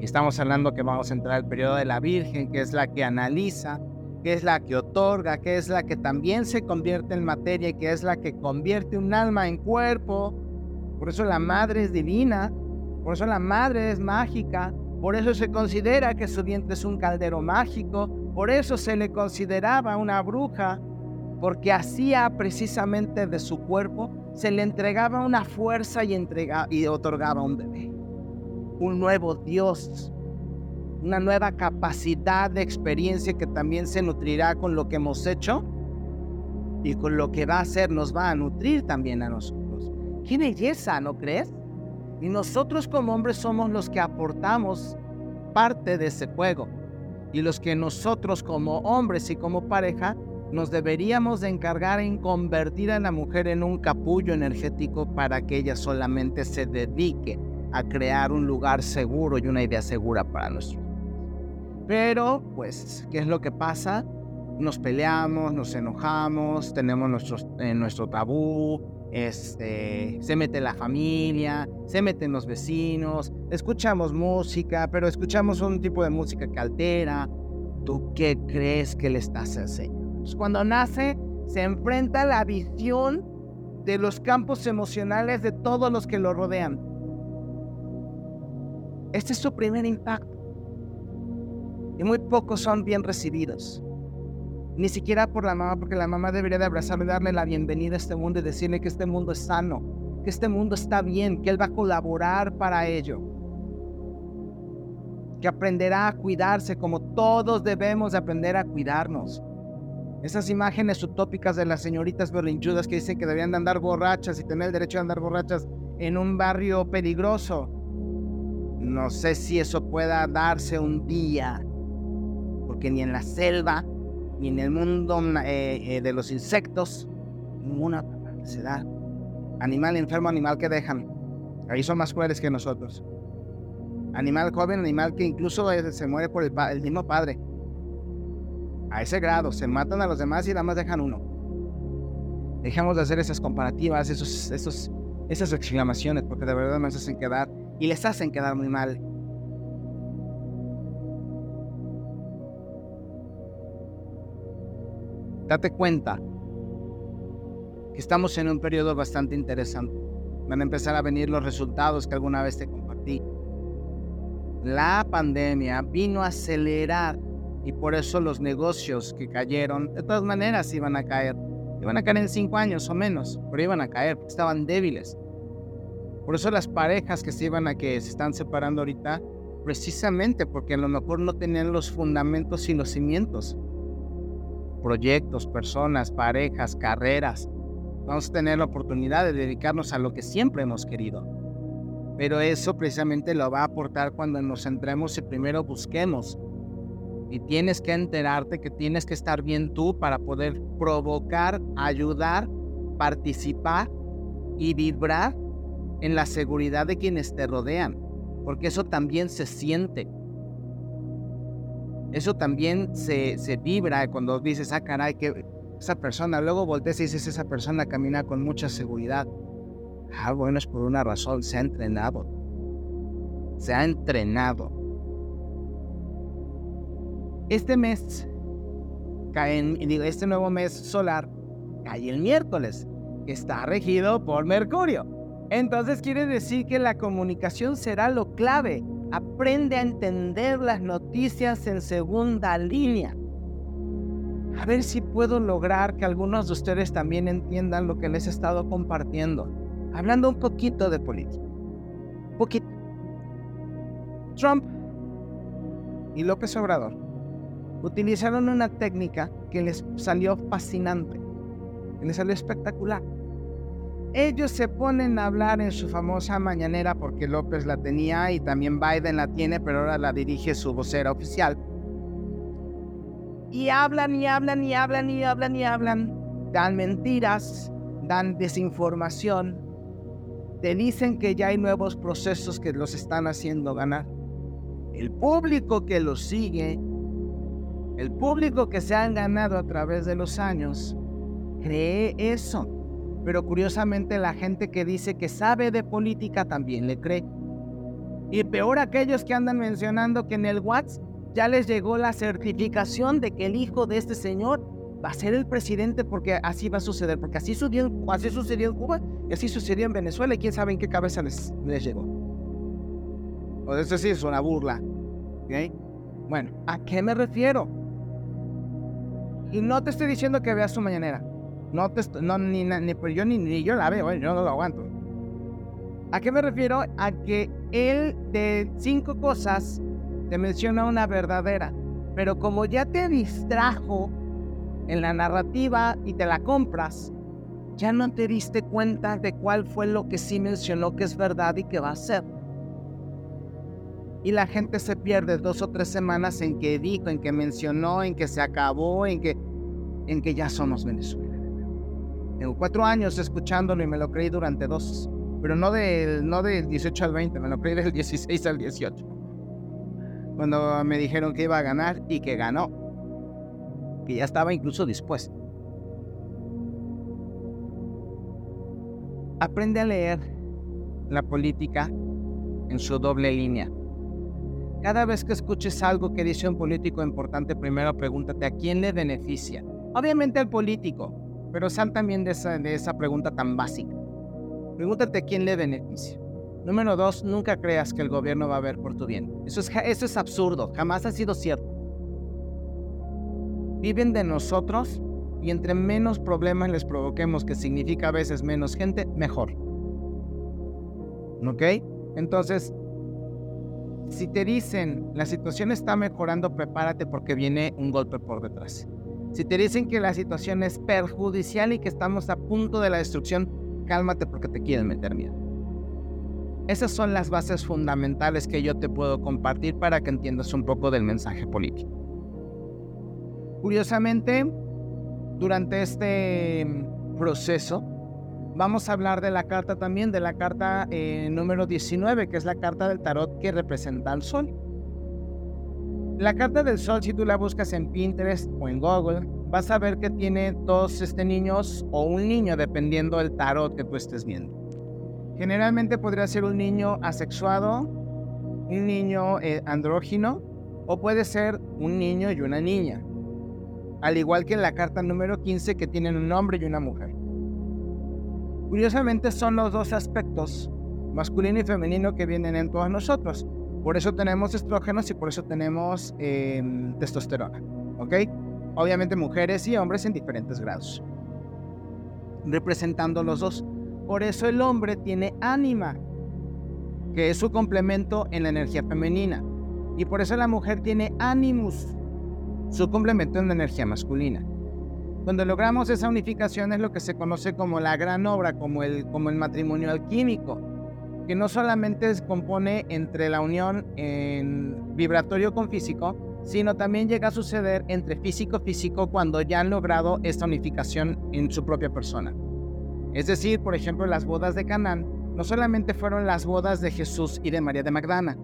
y estamos hablando que vamos a entrar al periodo de la Virgen, que es la que analiza, que es la que otorga, que es la que también se convierte en materia y que es la que convierte un alma en cuerpo. Por eso la madre es divina, por eso la madre es mágica, por eso se considera que su vientre es un caldero mágico, por eso se le consideraba una bruja, porque hacía precisamente de su cuerpo, se le entregaba una fuerza y, y otorgaba un bebé, un nuevo Dios, una nueva capacidad de experiencia que también se nutrirá con lo que hemos hecho y con lo que va a hacer nos va a nutrir también a nosotros. ¡Qué belleza, ¿no crees? Y nosotros como hombres somos los que aportamos parte de ese fuego. Y los que nosotros como hombres y como pareja nos deberíamos de encargar en convertir a la mujer en un capullo energético para que ella solamente se dedique a crear un lugar seguro y una idea segura para nosotros. Pero, pues, ¿qué es lo que pasa? Nos peleamos, nos enojamos, tenemos nuestro, eh, nuestro tabú, este, se mete la familia, se meten los vecinos, escuchamos música, pero escuchamos un tipo de música que altera. ¿Tú qué crees que le estás enseñando? Cuando nace, se enfrenta a la visión de los campos emocionales de todos los que lo rodean. Este es su primer impacto. Y muy pocos son bien recibidos. Ni siquiera por la mamá, porque la mamá debería de abrazarle, darle la bienvenida a este mundo y decirle que este mundo es sano, que este mundo está bien, que él va a colaborar para ello. Que aprenderá a cuidarse como todos debemos de aprender a cuidarnos. Esas imágenes utópicas de las señoritas berrinchudas que dicen que deberían de andar borrachas y tener el derecho de andar borrachas en un barrio peligroso. No sé si eso pueda darse un día, porque ni en la selva y en el mundo eh, eh, de los insectos, ninguna se da. Animal enfermo, animal que dejan. Ahí son más crueles que nosotros. Animal joven, animal que incluso se muere por el, el mismo padre. A ese grado, se matan a los demás y nada más dejan uno. Dejamos de hacer esas comparativas, esos, esos, esas exclamaciones, porque de verdad nos hacen quedar y les hacen quedar muy mal. Date cuenta que estamos en un periodo bastante interesante. Van a empezar a venir los resultados que alguna vez te compartí. La pandemia vino a acelerar y por eso los negocios que cayeron, de todas maneras iban a caer. Iban a caer en cinco años o menos, pero iban a caer estaban débiles. Por eso las parejas que se iban a que se están separando ahorita, precisamente porque a lo mejor no tenían los fundamentos y los cimientos proyectos, personas, parejas, carreras. Vamos a tener la oportunidad de dedicarnos a lo que siempre hemos querido. Pero eso precisamente lo va a aportar cuando nos centremos y primero busquemos. Y tienes que enterarte que tienes que estar bien tú para poder provocar, ayudar, participar y vibrar en la seguridad de quienes te rodean. Porque eso también se siente. Eso también se, se vibra cuando dices, ah, caray, que esa persona, luego volteas y dices, esa persona camina con mucha seguridad. Ah, bueno, es por una razón, se ha entrenado. Se ha entrenado. Este mes, cae digo, este nuevo mes solar, cae el miércoles, que está regido por Mercurio. Entonces quiere decir que la comunicación será lo clave Aprende a entender las noticias en segunda línea. A ver si puedo lograr que algunos de ustedes también entiendan lo que les he estado compartiendo. Hablando un poquito de política. Poquito. Trump y López Obrador utilizaron una técnica que les salió fascinante, que les salió espectacular ellos se ponen a hablar en su famosa mañanera porque López la tenía y también Biden la tiene, pero ahora la dirige su vocera oficial. Y hablan y hablan y hablan y hablan y hablan. Dan mentiras, dan desinformación. Te dicen que ya hay nuevos procesos que los están haciendo ganar. El público que los sigue, el público que se han ganado a través de los años, cree eso pero curiosamente la gente que dice que sabe de política también le cree. Y peor aquellos que andan mencionando que en el WhatsApp ya les llegó la certificación de que el hijo de este señor va a ser el presidente porque así va a suceder, porque así sucedió, así sucedió en Cuba y así sucedió en Venezuela y quién sabe en qué cabeza les, les llegó. O eso sí es una burla. Bueno, ¿a qué me refiero? Y no te estoy diciendo que veas su mañanera. No, te, no ni, ni, pues yo ni, ni, yo la veo, yo no lo aguanto. ¿A qué me refiero? A que él de cinco cosas te menciona una verdadera, pero como ya te distrajo en la narrativa y te la compras, ya no te diste cuenta de cuál fue lo que sí mencionó que es verdad y que va a ser. Y la gente se pierde dos o tres semanas en que dijo, en que mencionó, en que se acabó, en que, en que ya somos Venezuela. Tengo cuatro años escuchándolo y me lo creí durante dos. pero no del, no del 18 al 20, me lo creí del <laughs> 16 al 18. Cuando me dijeron que iba a ganar y que ganó, que ya estaba incluso dispuesto. Aprende a leer la política en su doble línea. Cada vez que escuches algo que dice un político importante, primero pregúntate a quién le beneficia. Obviamente al político, pero sal también de esa, de esa pregunta tan básica. Pregúntate quién le beneficia. Número dos, nunca creas que el gobierno va a ver por tu bien. Eso es, eso es absurdo, jamás ha sido cierto. Viven de nosotros y entre menos problemas les provoquemos, que significa a veces menos gente, mejor. ¿Ok? Entonces, si te dicen la situación está mejorando, prepárate porque viene un golpe por detrás. Si te dicen que la situación es perjudicial y que estamos a punto de la destrucción, cálmate porque te quieren meter miedo. Esas son las bases fundamentales que yo te puedo compartir para que entiendas un poco del mensaje político. Curiosamente, durante este proceso, vamos a hablar de la carta también, de la carta eh, número 19, que es la carta del tarot que representa al sol. La carta del sol, si tú la buscas en Pinterest o en Google, vas a ver que tiene dos este, niños o un niño, dependiendo del tarot que tú estés viendo. Generalmente podría ser un niño asexuado, un niño eh, andrógino, o puede ser un niño y una niña. Al igual que en la carta número 15 que tienen un hombre y una mujer. Curiosamente son los dos aspectos, masculino y femenino, que vienen en todos nosotros. Por eso tenemos estrógenos y por eso tenemos em, testosterona. ¿Ok? Obviamente mujeres y hombres en diferentes grados. Representando los dos. Por eso el hombre tiene ánima, que es su complemento en la energía femenina. Y por eso la mujer tiene animus, su complemento en la energía masculina. Cuando logramos esa unificación es lo que se conoce como la gran obra, como el, como el matrimonio alquímico, que no solamente se compone entre la unión en vibratorio con físico, sino también llega a suceder entre físico-físico cuando ya han logrado esta unificación en su propia persona. Es decir, por ejemplo, las bodas de Canaán no solamente fueron las bodas de Jesús y de María de Magdala,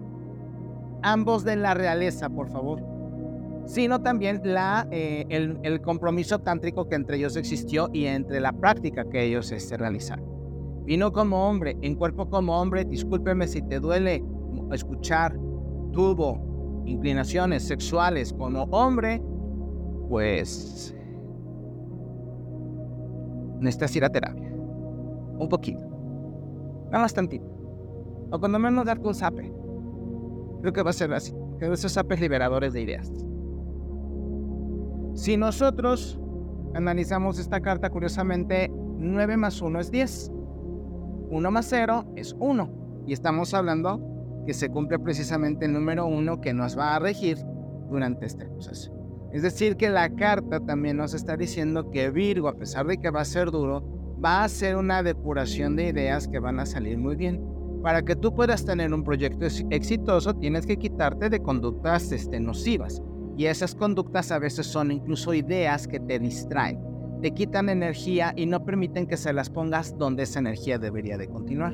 ambos de la realeza, por favor sino también la, eh, el, compromiso tántrico que entre ellos existió y entre la práctica que ellos este, realizaron. Vino como hombre, en cuerpo como hombre, discúlpeme si te duele escuchar, tuvo inclinaciones sexuales como hombre, pues necesitas ir a terapia. Un poquito. Nada más tantito. O cuando menos darte un zape. Creo que va a ser así. Que esos zapes liberadores de ideas. Si nosotros analizamos esta carta, curiosamente, 9 más 1 es 10. 1 más 0 es 1. Y estamos hablando que se cumple precisamente el número 1 que nos va a regir durante este proceso. Es decir, que la carta también nos está diciendo que Virgo, a pesar de que va a ser duro, va a hacer una depuración de ideas que van a salir muy bien. Para que tú puedas tener un proyecto exitoso, tienes que quitarte de conductas este, nocivas. Y esas conductas a veces son incluso ideas que te distraen, te quitan energía y no permiten que se las pongas donde esa energía debería de continuar.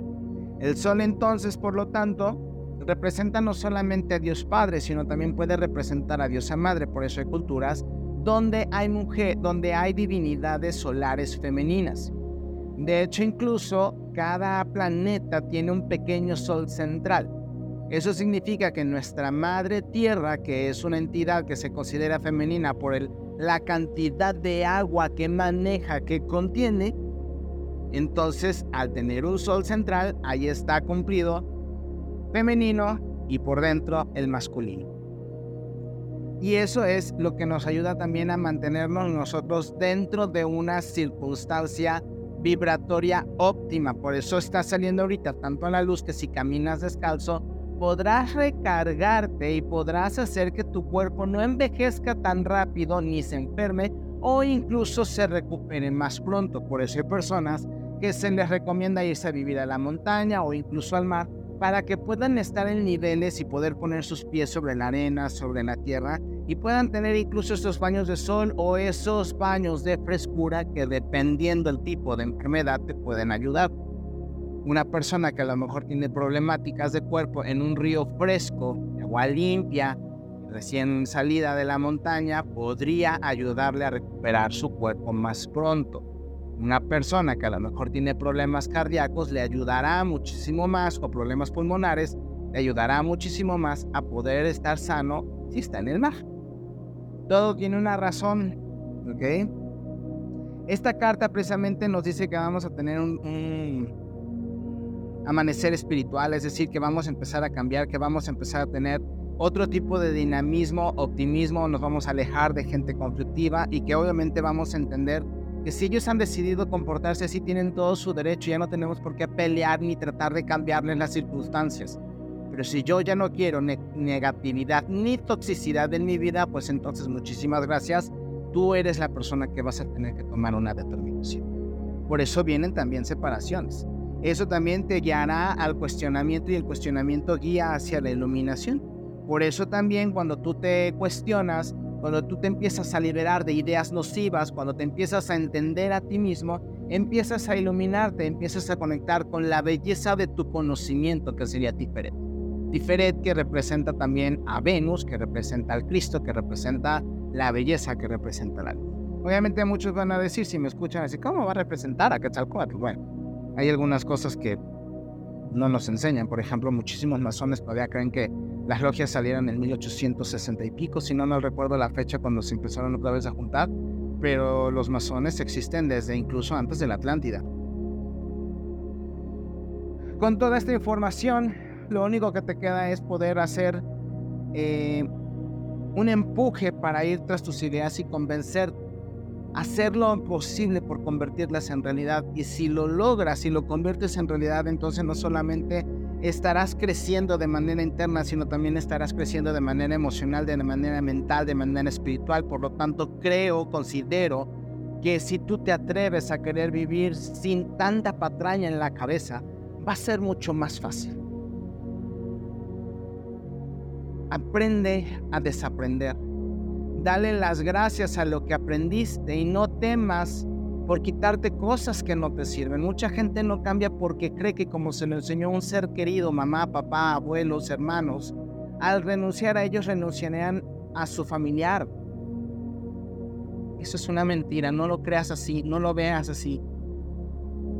El sol entonces, por lo tanto, representa no solamente a Dios Padre, sino también puede representar a Diosa Madre. Por eso hay culturas donde hay mujer, donde hay divinidades solares femeninas. De hecho, incluso cada planeta tiene un pequeño sol central. Eso significa que nuestra madre tierra, que es una entidad que se considera femenina por el, la cantidad de agua que maneja, que contiene, entonces al tener un sol central, ahí está cumplido femenino y por dentro el masculino. Y eso es lo que nos ayuda también a mantenernos nosotros dentro de una circunstancia vibratoria óptima. Por eso está saliendo ahorita tanto a la luz que si caminas descalzo, podrás recargarte y podrás hacer que tu cuerpo no envejezca tan rápido ni se enferme o incluso se recupere más pronto. Por eso hay personas que se les recomienda irse a vivir a la montaña o incluso al mar para que puedan estar en niveles y poder poner sus pies sobre la arena, sobre la tierra y puedan tener incluso estos baños de sol o esos baños de frescura que dependiendo del tipo de enfermedad te pueden ayudar. Una persona que a lo mejor tiene problemáticas de cuerpo en un río fresco, agua limpia, recién salida de la montaña, podría ayudarle a recuperar su cuerpo más pronto. Una persona que a lo mejor tiene problemas cardíacos le ayudará muchísimo más, o problemas pulmonares, le ayudará muchísimo más a poder estar sano si está en el mar. Todo tiene una razón, ¿ok? Esta carta precisamente nos dice que vamos a tener un amanecer espiritual, es decir, que vamos a empezar a cambiar, que vamos a empezar a tener otro tipo de dinamismo, optimismo, nos vamos a alejar de gente conflictiva y que obviamente vamos a entender que si ellos han decidido comportarse así, tienen todo su derecho, ya no tenemos por qué pelear ni tratar de cambiarles las circunstancias. Pero si yo ya no quiero negatividad ni toxicidad en mi vida, pues entonces muchísimas gracias, tú eres la persona que vas a tener que tomar una determinación. Por eso vienen también separaciones. Eso también te guiará al cuestionamiento y el cuestionamiento guía hacia la iluminación. Por eso también cuando tú te cuestionas, cuando tú te empiezas a liberar de ideas nocivas, cuando te empiezas a entender a ti mismo, empiezas a iluminarte, empiezas a conectar con la belleza de tu conocimiento, que sería Tiferet. Tiferet que representa también a Venus, que representa al Cristo, que representa la belleza, que representa la luz. Obviamente muchos van a decir, si me escuchan, así, ¿cómo va a representar a Quetzalcóatl? Bueno, hay algunas cosas que no nos enseñan. Por ejemplo, muchísimos masones todavía creen que las logias salieron en 1860 y pico, si no, no recuerdo la fecha cuando se empezaron otra vez a juntar, pero los masones existen desde incluso antes de la Atlántida. Con toda esta información, lo único que te queda es poder hacer eh, un empuje para ir tras tus ideas y convencer hacer lo posible por convertirlas en realidad. Y si lo logras, y lo conviertes en realidad, entonces no solamente estarás creciendo de manera interna, sino también estarás creciendo de manera emocional, de manera mental, de manera espiritual. Por lo tanto, creo, considero que si tú te atreves a querer vivir sin tanta patraña en la cabeza, va a ser mucho más fácil. Aprende a desaprender Dale las gracias a lo que aprendiste y no temas por quitarte cosas que no te sirven. Mucha gente no cambia porque cree que como se lo enseñó un ser querido, mamá, papá, abuelos, hermanos, al renunciar a ellos renunciarán a su familiar. Eso es una mentira, no lo creas así, no lo veas así.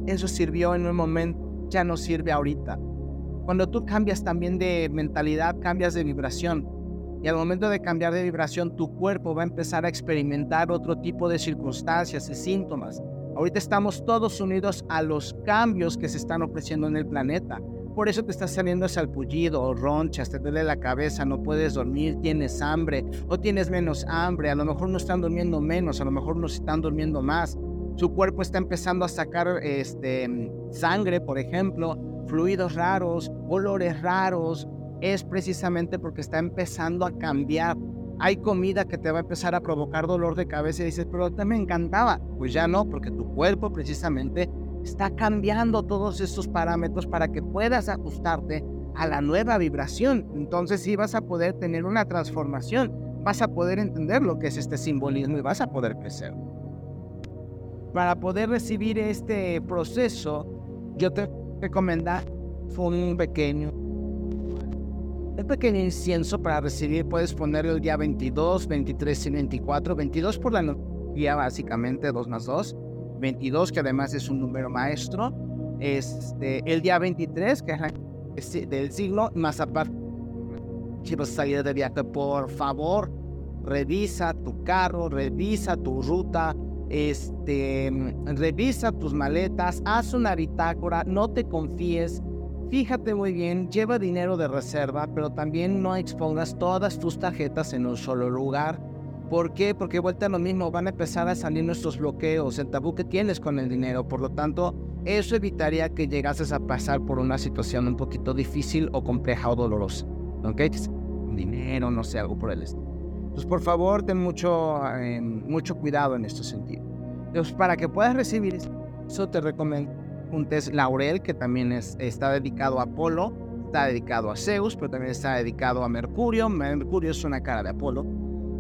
Eso sirvió en un momento, ya no sirve ahorita. Cuando tú cambias también de mentalidad, cambias de vibración. Y al momento de cambiar de vibración, tu cuerpo va a empezar a experimentar otro tipo de circunstancias y síntomas. Ahorita estamos todos unidos a los cambios que se están ofreciendo en el planeta. Por eso te está saliendo salpullido ronchas, te duele la cabeza, no puedes dormir, tienes hambre o tienes menos hambre. A lo mejor no están durmiendo menos, a lo mejor no están durmiendo más. Su cuerpo está empezando a sacar este, sangre, por ejemplo, fluidos raros, olores raros, es precisamente porque está empezando a cambiar. Hay comida que te va a empezar a provocar dolor de cabeza y dices, pero te me encantaba. Pues ya no, porque tu cuerpo precisamente está cambiando todos estos parámetros para que puedas ajustarte a la nueva vibración. Entonces sí vas a poder tener una transformación, vas a poder entender lo que es este simbolismo y vas a poder crecer. Para poder recibir este proceso, yo te recomiendo un pequeño el pequeño incienso para recibir puedes ponerlo el día 22, 23 y 24. 22 por la energía básicamente 2 más 2. 22 que además es un número maestro. Este, el día 23 que es del siglo más aparte. Si vas a salir de viaje, por favor, revisa tu carro, revisa tu ruta, este, revisa tus maletas, haz una bitácora, no te confíes, Fíjate muy bien, lleva dinero de reserva, pero también no expongas todas tus tarjetas en un solo lugar. ¿Por qué? Porque vuelta a lo mismo, van a empezar a salir nuestros bloqueos, el tabú que tienes con el dinero. Por lo tanto, eso evitaría que llegases a pasar por una situación un poquito difícil o compleja o dolorosa. ¿Ok? Dinero, no sé, algo por el estilo. Entonces, por favor, ten mucho, eh, mucho cuidado en este sentido. Entonces, para que puedas recibir eso, te recomiendo un test laurel que también es, está dedicado a Apolo, está dedicado a Zeus, pero también está dedicado a Mercurio. Mercurio es una cara de Apolo.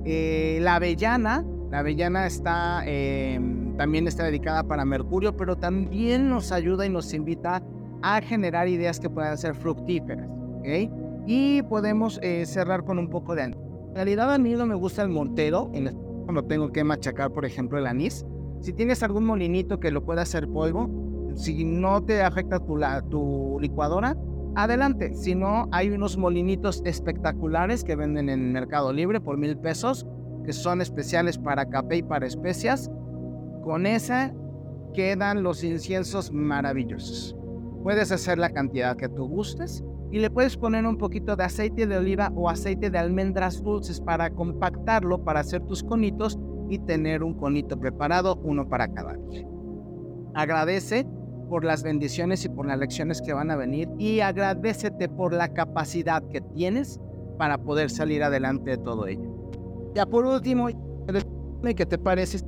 Eh, la avellana, la avellana está, em, también está dedicada para Mercurio, pero también nos ayuda y nos invita a generar ideas que puedan ser fructíferas. ¿okay? Y podemos eh, cerrar con un poco de anís. En realidad a mí no me gusta el mortero, en cuando tengo que machacar, por ejemplo, el anís. Si tienes algún molinito que lo pueda hacer polvo, si no te afecta tu, la, tu licuadora, adelante. Si no, hay unos molinitos espectaculares que venden en Mercado Libre por mil pesos, que son especiales para café y para especias. Con esa quedan los inciensos maravillosos. Puedes hacer la cantidad que tú gustes y le puedes poner un poquito de aceite de oliva o aceite de almendras dulces para compactarlo, para hacer tus conitos y tener un conito preparado, uno para cada día. Agradece por las bendiciones y por las lecciones que van a venir y agradecete por la capacidad que tienes para poder salir adelante de todo ello. Ya por último, ¿qué te parece?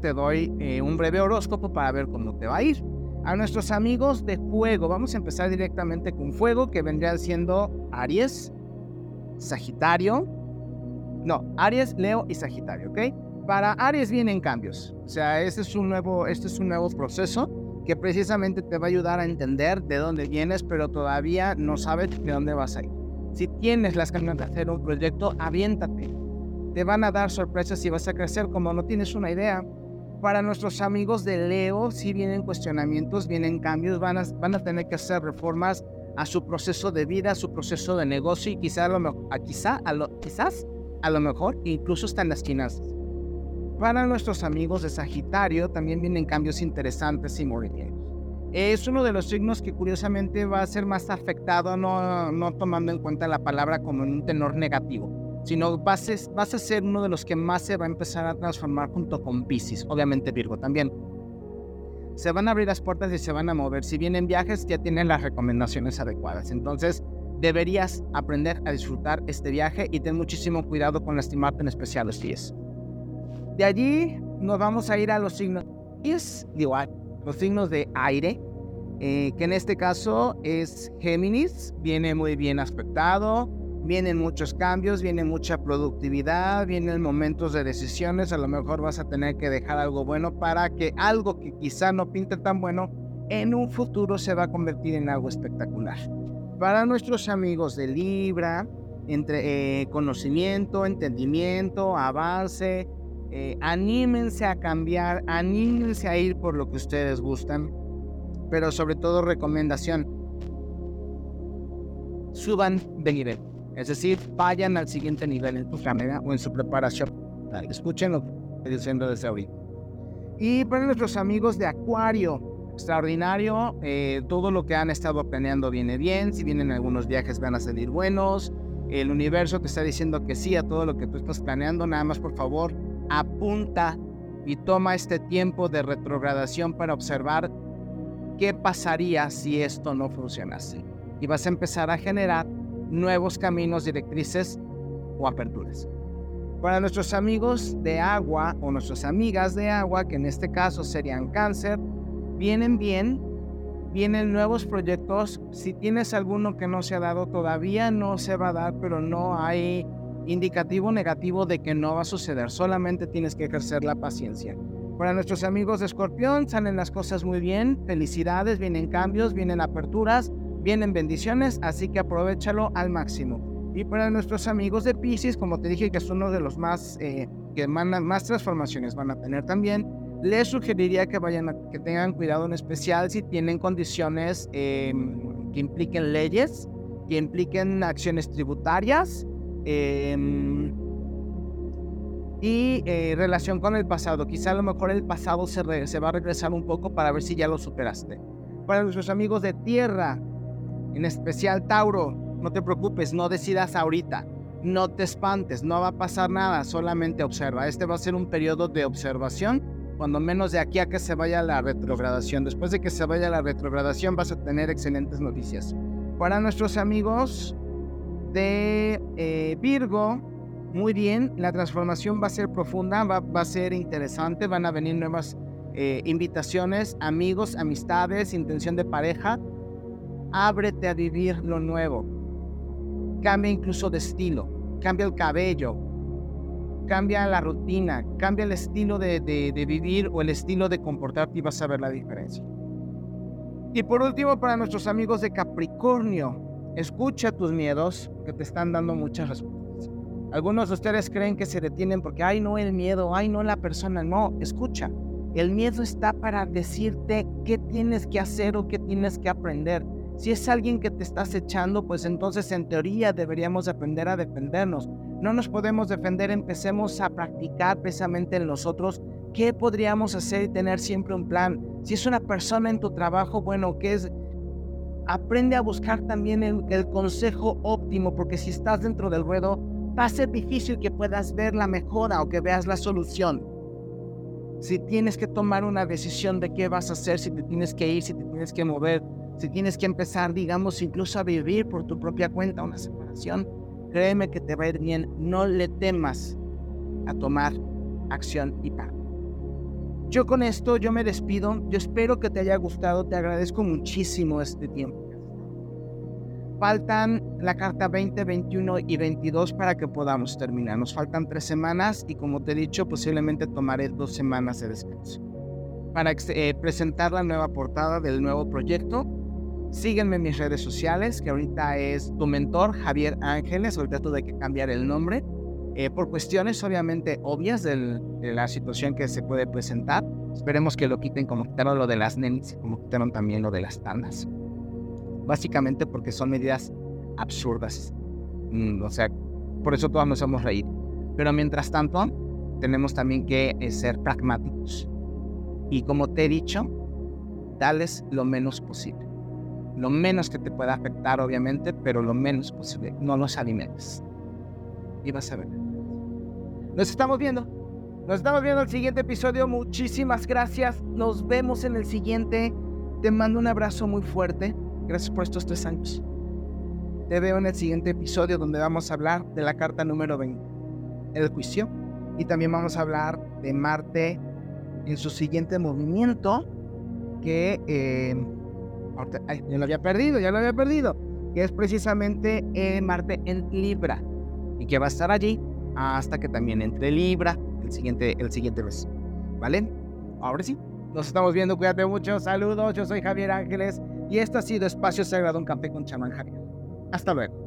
Te doy eh, un breve horóscopo para ver cómo te va a ir. A nuestros amigos de fuego, vamos a empezar directamente con fuego, que vendrían siendo Aries, Sagitario, no, Aries, Leo y Sagitario, ¿ok? Para Aries vienen cambios, o sea, este es un nuevo, este es un nuevo proceso que precisamente te va a ayudar a entender de dónde vienes, pero todavía no sabes de dónde vas a ir. Si tienes las ganas de hacer un proyecto, aviéntate. Te van a dar sorpresas y vas a crecer como no tienes una idea. Para nuestros amigos de Leo, si vienen cuestionamientos, vienen cambios, van a, van a tener que hacer reformas a su proceso de vida, a su proceso de negocio y quizá a lo, a, quizá, a lo, quizás a lo mejor incluso en las finanzas. Para nuestros amigos de Sagitario también vienen cambios interesantes y movimientos. Es uno de los signos que curiosamente va a ser más afectado, no, no tomando en cuenta la palabra como en un tenor negativo, sino vas a, vas a ser uno de los que más se va a empezar a transformar junto con Pisces, obviamente Virgo también. Se van a abrir las puertas y se van a mover. Si vienen viajes, ya tienen las recomendaciones adecuadas. Entonces, deberías aprender a disfrutar este viaje y ten muchísimo cuidado con lastimarte en especial los pies. De allí nos vamos a ir a los signos, digo, los signos de aire, eh, que en este caso es Géminis, viene muy bien aspectado, vienen muchos cambios, viene mucha productividad, vienen momentos de decisiones, a lo mejor vas a tener que dejar algo bueno para que algo que quizá no pinte tan bueno, en un futuro se va a convertir en algo espectacular. Para nuestros amigos de Libra, entre eh, conocimiento, entendimiento, avance, eh, anímense a cambiar, anímense a ir por lo que ustedes gustan, pero sobre todo recomendación, suban de nivel, es decir, vayan al siguiente nivel en su carrera o en su preparación. Escuchen lo que estoy diciendo desde ahorita. Y para nuestros amigos de Acuario, extraordinario, eh, todo lo que han estado planeando viene bien, si vienen algunos viajes van a salir buenos, el universo te está diciendo que sí a todo lo que tú estás planeando, nada más por favor apunta y toma este tiempo de retrogradación para observar qué pasaría si esto no funcionase. Y vas a empezar a generar nuevos caminos, directrices o aperturas. Para nuestros amigos de agua o nuestras amigas de agua, que en este caso serían cáncer, vienen bien, vienen nuevos proyectos. Si tienes alguno que no se ha dado todavía, no se va a dar, pero no hay indicativo negativo de que no va a suceder, solamente tienes que ejercer la paciencia. Para nuestros amigos de Escorpión salen las cosas muy bien, felicidades, vienen cambios, vienen aperturas, vienen bendiciones, así que aprovechalo al máximo. Y para nuestros amigos de Pisces, como te dije que es uno de los más eh, que más transformaciones van a tener también, les sugeriría que vayan que tengan cuidado en especial si tienen condiciones em, que impliquen leyes, que impliquen acciones tributarias, Em, y eh, relación con el pasado. Quizá a lo mejor el pasado se, se va a regresar un poco para ver si ya lo superaste. Para nuestros amigos de tierra, en especial Tauro, no te preocupes, no decidas ahorita. No te espantes, no va a pasar nada, solamente observa. Este va a ser un periodo de observación, cuando menos de aquí a que se vaya la retrogradación. Después de que se vaya la retrogradación vas a tener excelentes noticias. Para nuestros amigos de eh, Virgo, muy bien, la transformación va a ser profunda, va, a ser interesante, van a venir nuevas eh, invitaciones, amigos, amistades, intención de pareja. Ábrete a vivir lo nuevo. Cambia incluso de estilo, cambia el cabello, cambia la rutina, cambia el estilo de, de, de vivir o el estilo de comportarte y vas a ver la diferencia. Y por último, para nuestros amigos de Capricornio, escucha tus miedos que te están dando muchas respuestas. Algunos de ustedes creen que se detienen porque, ay, no el miedo, ay, no la persona. No, escucha. El miedo está para decirte qué tienes que hacer o qué tienes que aprender. Si es alguien que te estás echando, pues entonces en teoría deberíamos aprender a defendernos. No nos podemos defender, empecemos a practicar precisamente en nosotros qué podríamos hacer y tener siempre un plan. Si es una persona en tu trabajo, bueno, ¿qué es? Aprende a buscar también el, consejo óptimo, porque si estás dentro del ruedo, va a ser difícil que puedas ver la mejora o que veas la solución si tienes que tomar una decisión de qué vas a hacer, si te tienes que ir, si te tienes que mover, si tienes que empezar, digamos, incluso a vivir por tu propia cuenta una separación, créeme que te va a ir bien. No le temas a tomar acción y pago. Yo con esto, yo me despido. Yo espero que te haya gustado. Te agradezco muchísimo este tiempo. Faltan la carta 20, 21 y 22 para que podamos terminar. Nos faltan tres semanas y como te he dicho, posiblemente tomaré dos semanas de descanso. Para eh, presentar la nueva portada del nuevo proyecto, sígueme en mis redes sociales, que ahorita es tu mentor, Javier Ángeles. Ahorita tuve que cambiar el nombre eh, por cuestiones obviamente obvias de la situación que se puede presentar. Esperemos que lo quiten como quitaron lo de las nenis, como quitaron también lo de las tandas básicamente porque son medidas absurdas. Mm, o sea, por eso todos nos hemos reído. Pero mientras tanto, tenemos también que eh, ser pragmáticos. Y como te he dicho, dales lo menos posible. Lo menos que te pueda afectar, obviamente, pero lo menos posible. No los alimentes. Y vas a ver. Nos estamos viendo. Nos estamos viendo en el siguiente episodio. Muchísimas gracias. Nos vemos en el siguiente. Te mando un abrazo muy fuerte. Gracias por estos tres años. Te veo en el siguiente episodio donde vamos a hablar de la carta número 20, el juicio. Y también vamos a hablar de Marte en su siguiente movimiento, que eh, ya lo había perdido, ya lo había perdido, que es precisamente eh, Marte en Libra y que va a estar allí hasta que también entre Libra el siguiente, el siguiente mes. ¿Vale? Ahora sí, nos estamos viendo, cuídate mucho, saludos, yo soy Javier Ángeles y esto ha sido Espacio Sagrado, un café con chamán Javier. Hasta luego.